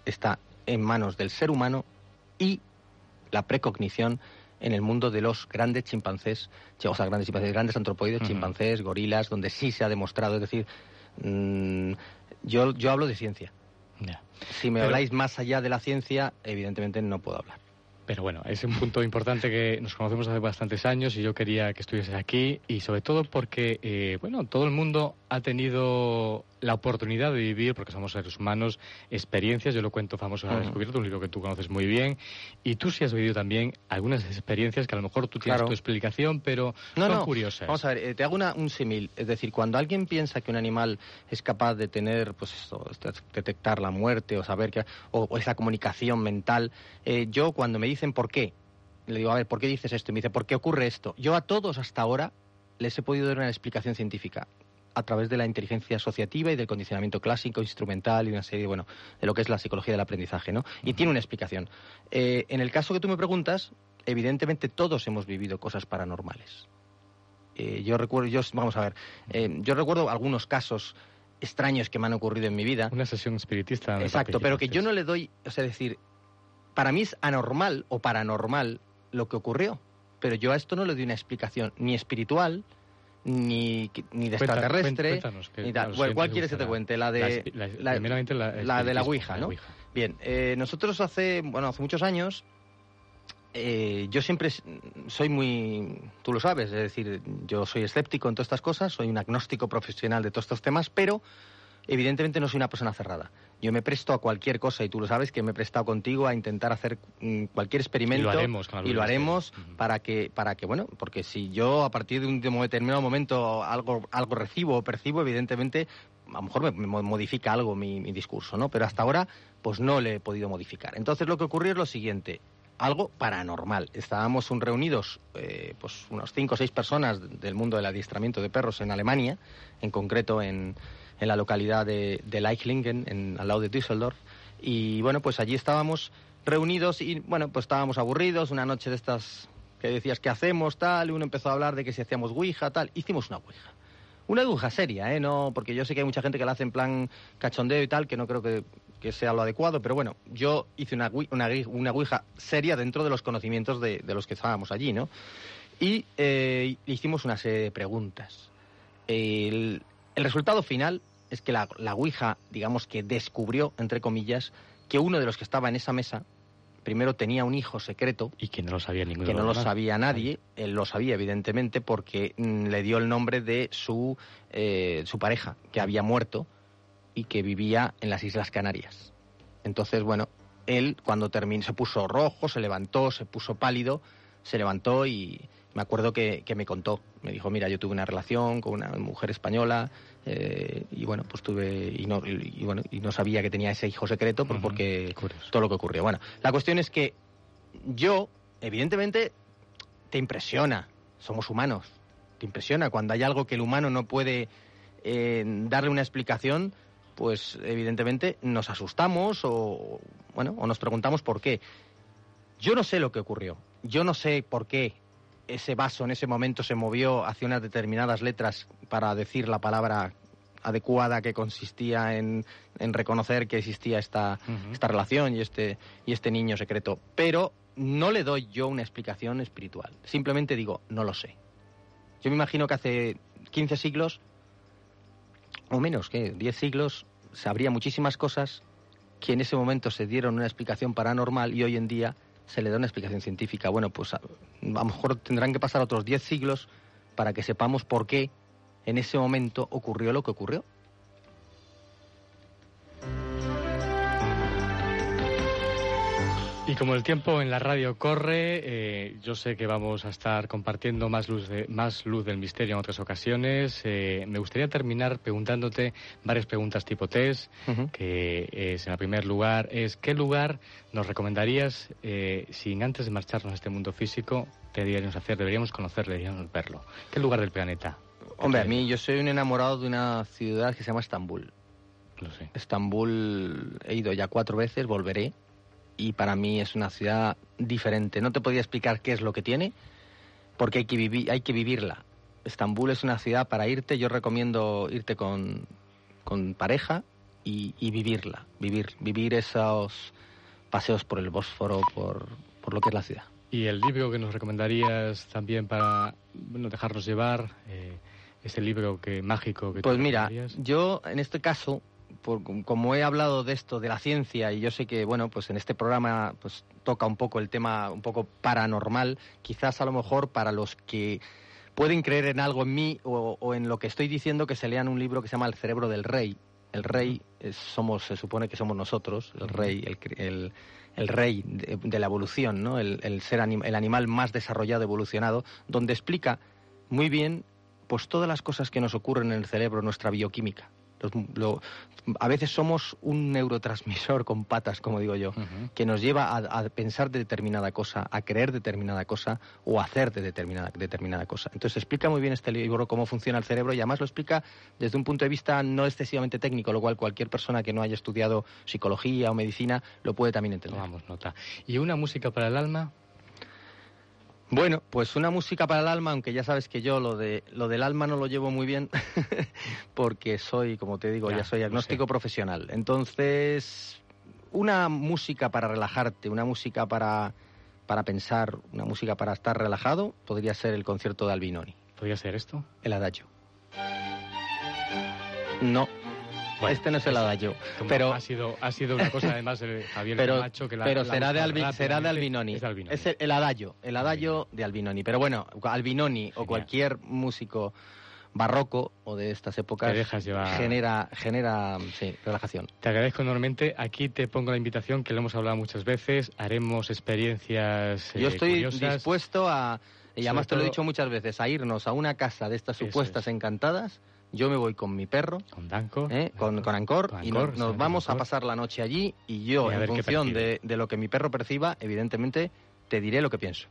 está en manos del ser humano y la precognición en el mundo de los grandes chimpancés, o sea, grandes chimpancés, grandes antropoides, chimpancés, gorilas, donde sí se ha demostrado, es decir, mm, yo, yo hablo de ciencia. Si me Pero- habláis más allá de la ciencia, evidentemente no puedo hablar. Pero bueno, es un punto importante que nos conocemos hace bastantes años y yo quería que estuvieses aquí y sobre todo porque, eh, bueno, todo el mundo ha tenido la oportunidad de vivir, porque somos seres humanos, experiencias. Yo lo cuento famoso la Ujú. descubierto, un libro que tú conoces muy bien. Y tú sí has vivido también algunas experiencias que a lo mejor tú tienes Claro. tu explicación, pero No, son no. curiosas. Vamos a ver, eh, te hago una- un símil. Es decir, cuando alguien piensa que un animal es capaz de tener, pues esto, detectar la muerte o saber que, o, o esa comunicación mental, eh, yo cuando me dicen por qué, le digo, a ver, ¿por qué dices esto? Y me dice, ¿por qué ocurre esto? Yo a todos hasta ahora les he podido dar una explicación científica a través de la inteligencia asociativa y del condicionamiento clásico, instrumental y una serie, bueno, de lo que es la psicología del aprendizaje, ¿no? Y tiene una explicación. Eh, en el caso que tú me preguntas, evidentemente todos hemos vivido cosas paranormales. Eh, yo recuerdo, yo, vamos a ver, eh, yo recuerdo algunos casos extraños que me han ocurrido en mi vida. Una sesión espiritista. Exacto, pero que yo no le doy, o sea, decir, para mí es anormal o paranormal lo que ocurrió, pero yo a esto no le doy una explicación ni espiritual, ni, ni de extraterrestre, cuéntanos, que ni tal. Bueno, ¿Cuál quieres que te cuente? La de La la- primeramente la la de la espiritismo, Ouija, ¿no? Ouija. Bien, eh, nosotros hace, bueno, hace muchos años, eh, yo siempre soy muy, tú lo sabes, es decir, yo soy escéptico en todas estas cosas, soy un agnóstico profesional de todos estos temas, pero evidentemente no soy una persona cerrada. Yo me presto a cualquier cosa y tú lo sabes que me he prestado contigo a intentar hacer mm, cualquier experimento Y lo haremos la y lo haremos para que para que bueno, porque si yo a partir de un determinado momento algo algo recibo o percibo, evidentemente a lo mejor me, me modifica algo mi, mi discurso, ¿no? Pero hasta ahora pues no le he podido modificar. Entonces lo que ocurrió es lo siguiente, algo paranormal. Estábamos un reunidos, eh, pues unos cinco o seis personas del mundo del adiestramiento de perros en Alemania, en concreto en, en la localidad de, de Leichlingen, en, al lado de Düsseldorf. Y bueno, pues allí estábamos reunidos y bueno, pues estábamos aburridos, una noche de estas que decías que hacemos, tal, y uno empezó a hablar de que si hacíamos Ouija, tal, hicimos una Ouija. Una Ouija seria, ¿eh? No, porque yo sé que hay mucha gente que la hace en plan cachondeo y tal, que no creo que, que sea lo adecuado, pero bueno, yo hice una, una, una Ouija seria dentro de los conocimientos de, de los que estábamos allí, ¿no? Y eh, hicimos una serie de preguntas. El, el resultado final es que la, la Ouija, digamos que descubrió, entre comillas, que uno de los que estaba en esa mesa primero tenía un hijo secreto. Y que no lo sabía ninguno Que no lo sabía nadie. Él lo sabía, evidentemente, porque mm, le dio el nombre de su, eh, su pareja, que había muerto y que vivía en las Islas Canarias. Entonces, bueno, él cuando terminó se puso rojo, se levantó, se puso pálido, se levantó y me acuerdo que, que me contó. Me dijo, mira, yo tuve una relación con una mujer española eh, y bueno, pues tuve y no, y, y bueno, y no sabía que tenía ese hijo secreto por- porque todo lo que ocurrió. Bueno, la cuestión es que yo, evidentemente, te impresiona. Somos humanos. Te impresiona cuando hay algo que el humano no puede eh, darle una explicación, pues evidentemente nos asustamos o bueno, o nos preguntamos por qué. Yo no sé lo que ocurrió. Yo no sé por qué ese vaso en ese momento se movió hacia unas determinadas letras para decir la palabra adecuada que consistía en, en reconocer que existía esta, esta relación y este, y este niño secreto. Pero no le doy yo una explicación espiritual. Simplemente digo, no lo sé. Yo me imagino que hace 15 siglos, o menos, que 10 siglos, sabría muchísimas cosas que en ese momento se dieron una explicación paranormal y hoy en día se le da una explicación científica. Bueno, pues a, lo mejor tendrán que pasar otros 10 siglos para que sepamos por qué en ese momento ocurrió lo que ocurrió. Y como el tiempo en la radio corre, eh, yo sé que vamos a estar compartiendo más luz, de, más luz del misterio en otras ocasiones. Eh, me gustaría terminar preguntándote varias preguntas tipo test, que es, en primer lugar, es ¿qué lugar nos recomendarías, eh, sin antes de marcharnos a este mundo físico, deberíamos hacer, deberíamos conocerlo, deberíamos verlo? ¿Qué lugar del planeta? Hombre, a mí yo soy un enamorado de una ciudad que se llama Estambul. Lo sé. Estambul he ido ya cuatro veces, volveré y para mí es una ciudad diferente. No te podía explicar qué es lo que tiene, porque hay que, vivir, hay que vivirla. Estambul es una ciudad para irte, yo recomiendo irte con, con pareja y, y, vivirla, vivir, vivir esos paseos por el Bósforo, por, por lo que es la ciudad. ¿Y el libro que nos recomendarías también para bueno, dejarnos llevar? Eh, ese libro que mágico que Pues mira, yo en este caso como he hablado de esto, de la ciencia, y yo sé que, bueno, pues en este programa pues toca un poco el tema un poco paranormal, quizás a lo mejor para los que pueden creer en algo en mí o, en lo que estoy diciendo, que se lean un libro que se llama El cerebro del rey. El rey somos, se supone que somos nosotros, el rey, el, el, rey de, la evolución, ¿no? El, ser el animal más desarrollado, evolucionado, donde explica muy bien pues todas las cosas que nos ocurren en el cerebro, nuestra bioquímica a veces somos un neurotransmisor con patas, como digo yo, que nos lleva a, pensar de determinada cosa, a creer determinada cosa o a hacer de determinada, determinada cosa. Entonces explica muy bien este libro cómo funciona el cerebro y además lo explica desde un punto de vista no excesivamente técnico, lo cual cualquier persona que no haya estudiado psicología o medicina lo puede también entender. Vamos, nota. ¿Y una música para el alma? Bueno, pues una música para el alma, aunque ya sabes que yo lo de lo del alma no lo llevo muy bien, porque soy, como te digo, ya, soy agnóstico profesional. Entonces, una música para relajarte, una música para, para pensar, una música para estar relajado, podría ser el concierto de Albinoni. ¿Podría ser esto? El adagio. No, este no es el adagio. Pero ha sido, ha sido una cosa además de Javier pero, Camacho que la, Pero será, de será de Albinoni. Es, es el, adagio, el adagio de Albinoni. Pero bueno, Albinoni o cualquier músico barroco o de estas épocas genera genera sí, relajación. Te agradezco enormemente. Aquí te pongo la invitación que lo hemos hablado muchas veces. Haremos experiencias. Yo estoy dispuesto a y además te lo he dicho muchas veces a irnos a una casa de estas supuestas encantadas yo me voy con mi perro, con Danco, ¿eh? con, con, Ancor, y nos, vamos a pasar la noche allí y yo, en función de, de, lo que mi perro perciba, evidentemente te diré lo que pienso.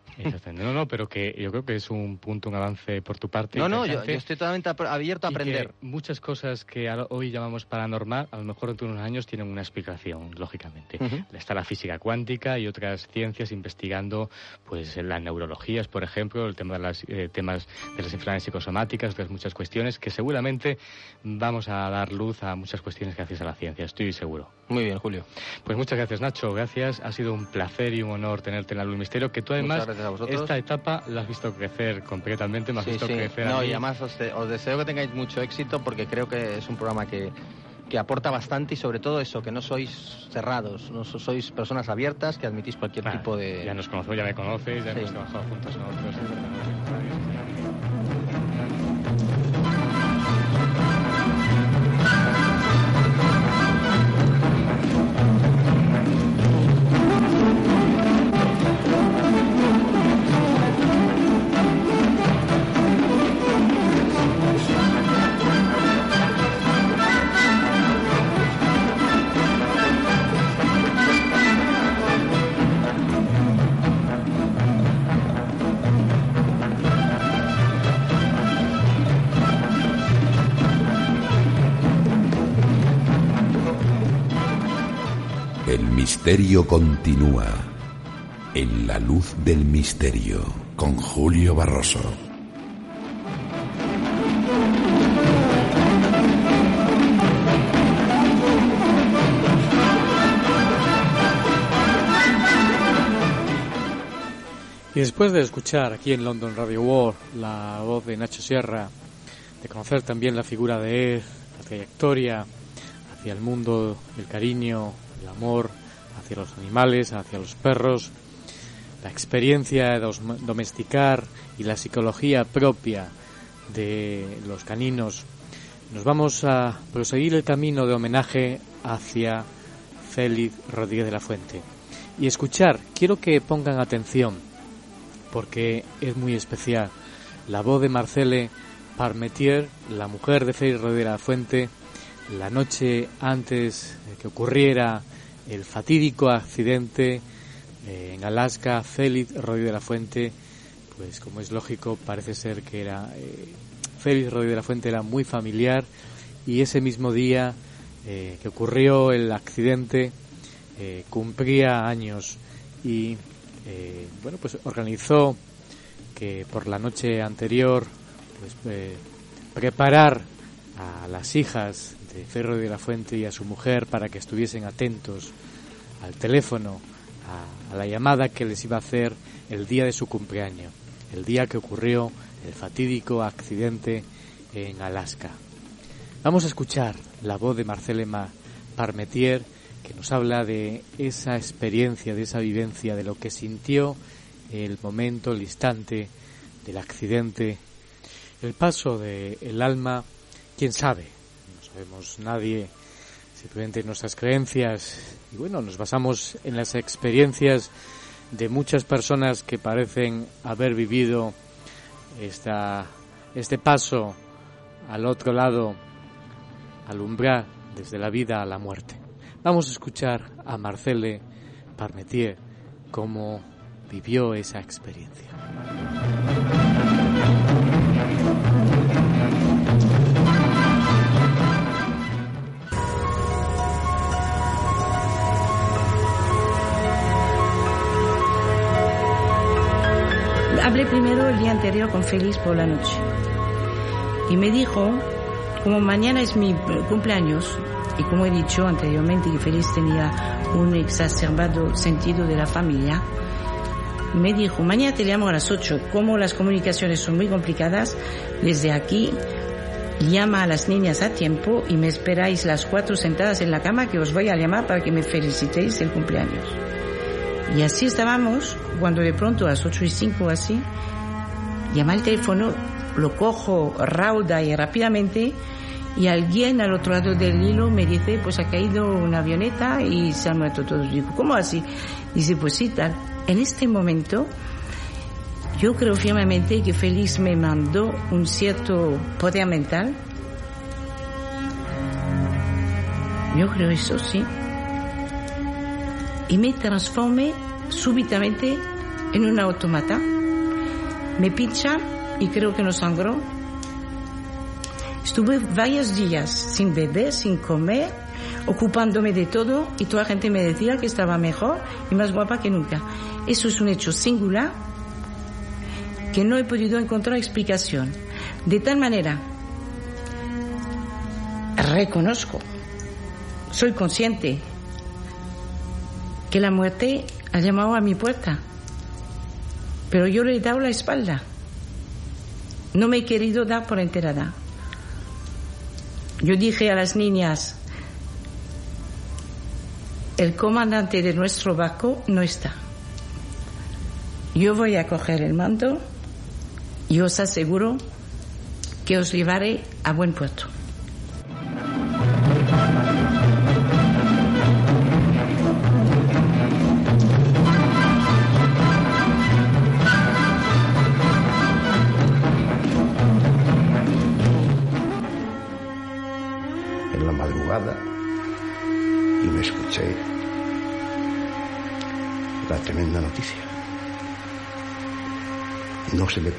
No, no, pero que yo creo que es un punto, un avance por tu parte. No, no, yo, estoy totalmente abierto a aprender. muchas cosas que hoy llamamos paranormal, a lo mejor dentro de unos años tienen una explicación, lógicamente. Está la física cuántica y otras ciencias investigando pues las neurologías, por ejemplo, el tema de las eh, temas de las enfermedades psicosomáticas, otras muchas cuestiones que seguramente vamos a dar luz a muchas cuestiones gracias a la ciencia, estoy seguro. Muy bien, Julio. Pues muchas gracias, Nacho. Gracias. Ha sido un placer y un honor tenerte en la Luz Misterio. Que tú, además, esta etapa la has visto crecer completamente. Me has visto crecer. No, y además os, deseo que tengáis mucho éxito porque creo que es un programa que, que aporta bastante y sobre todo eso, que no sois cerrados, no sois personas abiertas, que admitís cualquier tipo de... Ya nos conocemos, ya me conoces, ya hemos trabajado juntos en otros... misterio continúa en la luz del misterio con Julio Barroso. Y después de escuchar aquí en London Radio World la voz de Nacho Sierra, de conocer también la figura de él, la trayectoria hacia el mundo, el cariño, el amor, hacia los animales, hacia los perros, la experiencia de domesticar y la psicología propia de los caninos, nos vamos a proseguir el camino de homenaje hacia Félix Rodríguez de la Fuente. y escuchar. Quiero que pongan atención porque es muy especial. La voz de Marcele Parmetier, la mujer de Félix Rodríguez de la Fuente, la noche antes de que ocurriera el fatídico accidente eh, en Alaska, Félix Rodríguez de la Fuente, pues como es lógico, parece ser que era eh, Félix Rodríguez de la Fuente era muy familiar y ese mismo día eh, que ocurrió el accidente cumplía años y bueno pues organizó que por la noche anterior pues, preparar a las hijas de Ferro de la Fuente y a su mujer para que estuviesen atentos al teléfono, a, la llamada que les iba a hacer el día de su cumpleaños, el día que ocurrió el fatídico accidente en Alaska. Vamos a escuchar la voz de Marcelema Parmetier que nos habla de esa experiencia, de esa vivencia, de lo que sintió el momento, el instante del accidente, el paso del alma, quién sabe, sabemos nadie, simplemente nuestras creencias y bueno, nos basamos en las experiencias de muchas personas que parecen haber vivido esta, este paso al otro lado, al umbral, desde la vida a la muerte. Vamos a escuchar a Marcele Parmetier cómo vivió esa experiencia. Con Félix por la noche. Y me dijo, como mañana es mi cumpleaños, y como he dicho anteriormente que Félix tenía un exacerbado sentido de la familia, me dijo, mañana te llamo a las 8, como las comunicaciones son muy complicadas, desde aquí llama a las niñas a tiempo y me esperáis las cuatro sentadas en la cama que os voy a llamar para que me felicitéis el cumpleaños. Y así estábamos cuando de pronto a las 8 y 5 así, llama el teléfono, lo cojo rauda y rápidamente y alguien al otro lado del hilo me dice, pues ha caído una avioneta y se han muerto todos. Digo, ¿cómo así? Dice, pues sí, tal. En este momento, yo creo firmemente que Félix me mandó un cierto poder mental. Yo creo eso, sí y me transformé súbitamente en un automata. Me pincha y creo que no sangró. Estuve varios días sin beber, sin comer, ocupándome de todo y toda la gente me decía que estaba mejor y más guapa que nunca. Eso es un hecho singular que no he podido encontrar explicación. De tal manera, reconozco, soy consciente que la muerte ha llamado a mi puerta. Pero yo le he dado la espalda. No me he querido dar por enterada. Yo dije a las niñas, el comandante de nuestro barco no está. Yo voy a coger el mando y os aseguro que os llevaré a buen puerto.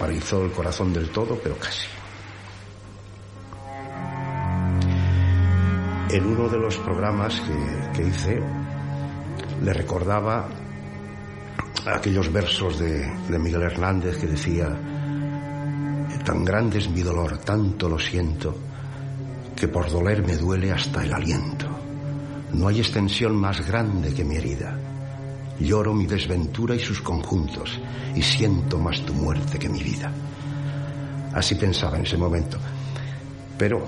Paralizó el corazón del todo, pero casi. En uno de los programas que, hice, le recordaba aquellos versos de, de Miguel Hernández que decía, tan grande es mi dolor, tanto lo siento, que por doler me duele hasta el aliento. No hay extensión más grande que mi herida. Lloro mi desventura y sus conjuntos y siento más tu muerte que mi vida. Así pensaba en ese momento. Pero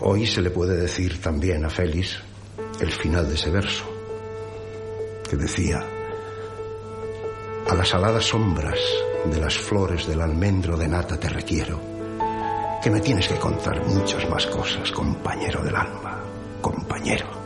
hoy se le puede decir también a Félix el final de ese verso, que decía, a las aladas sombras de las flores del almendro de nata te requiero que me tienes que contar muchas más cosas, compañero del alma, compañero.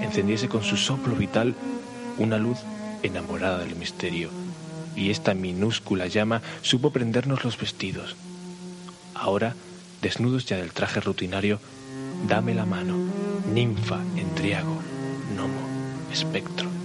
encendiese con su soplo vital una luz enamorada del misterio, y esta minúscula llama supo prendernos los vestidos. Ahora, desnudos ya del traje rutinario, dame la mano, ninfa, entriago, gnomo, espectro.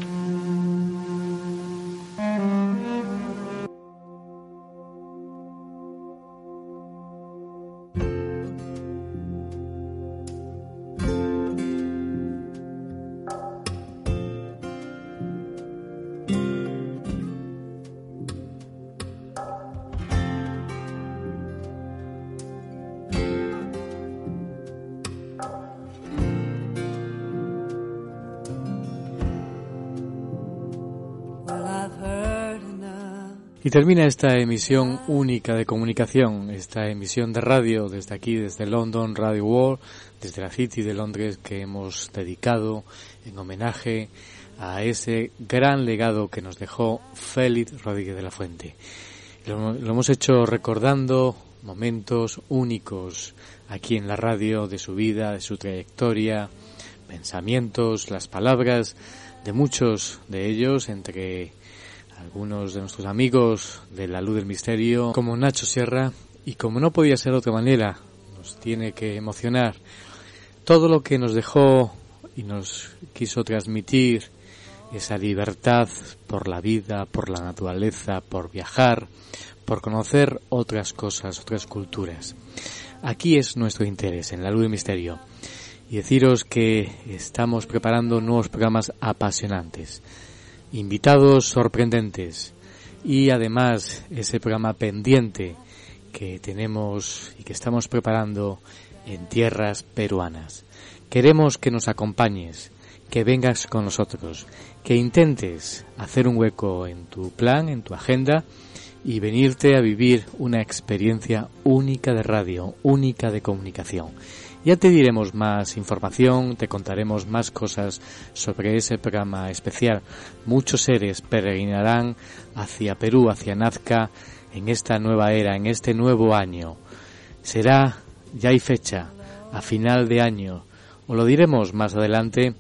Y termina esta emisión única de comunicación, esta emisión de radio desde aquí, desde London Radio World, desde la City de Londres que hemos dedicado en homenaje a ese gran legado que nos dejó Félix Rodríguez de la Fuente. Lo, lo hemos hecho recordando momentos únicos aquí en la radio de su vida, de su trayectoria, pensamientos, las palabras de muchos de ellos, entre algunos de nuestros amigos de la luz del misterio, como Nacho Sierra, y como no podía ser de otra manera, nos tiene que emocionar todo lo que nos dejó y nos quiso transmitir esa libertad por la vida, por la naturaleza, por viajar, por conocer otras cosas, otras culturas. Aquí es nuestro interés, en la luz del misterio. Y deciros que estamos preparando nuevos programas apasionantes invitados sorprendentes y además ese programa pendiente que tenemos y que estamos preparando en tierras peruanas. Queremos que nos acompañes, que vengas con nosotros, que intentes hacer un hueco en tu plan, en tu agenda y venirte a vivir una experiencia única de radio, única de comunicación. Ya te diremos más información, te contaremos más cosas sobre ese programa especial. Muchos seres peregrinarán hacia Perú, hacia Nazca, en esta nueva era, en este nuevo año. Será, ya hay fecha, a final de año. Os lo diremos más adelante,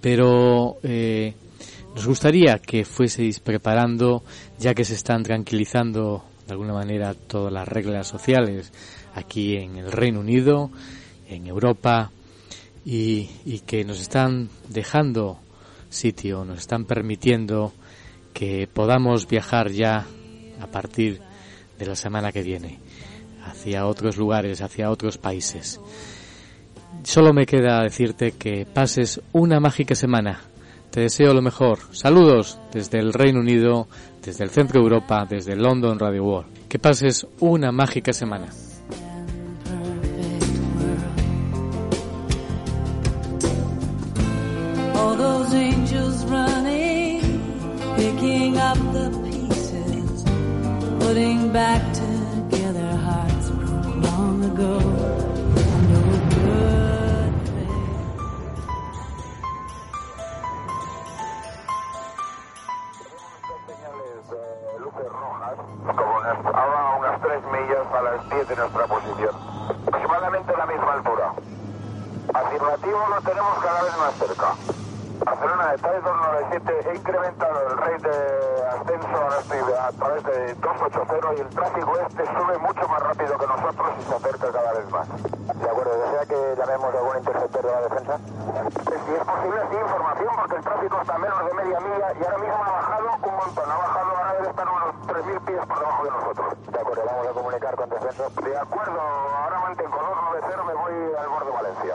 pero eh, nos gustaría que fueseis preparando, ya que se están tranquilizando de alguna manera todas las reglas sociales aquí en el Reino Unido, en Europa y, que nos están dejando sitio, nos están permitiendo que podamos viajar ya a partir de la semana que viene hacia otros lugares, hacia otros países. Solo me queda decirte que pases una mágica semana. Te deseo lo mejor. Saludos desde el Reino Unido, desde el Centro Europa, desde London Radio World. Que pases una mágica semana. Up the pieces, putting back together hearts broke long ago. No good como unas, ahora a unas 3 millas a las 10 de nuestra posición. Aproximadamente a la misma altura. Afirmativo lo tenemos cada vez más cerca. Barcelona está de 297, he incrementado el rate de ascenso, ahora estoy a través de 280 y el tráfico este sube mucho más rápido que nosotros y se acerca cada vez más. De acuerdo, ¿desea que llamemos a algún interceptor de la defensa? Si es posible, sí, información, porque el tráfico está a menos de media milla y ahora mismo ha bajado un montón, ha bajado, ahora debe estar unos 3.000 pies por debajo de nosotros. De acuerdo, vamos a comunicar con defensa. De acuerdo, ahora mantengo 290, me voy al borde de Valencia.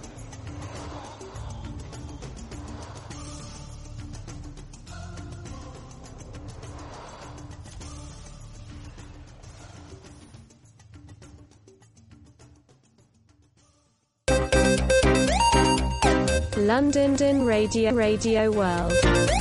London Radio Radio World.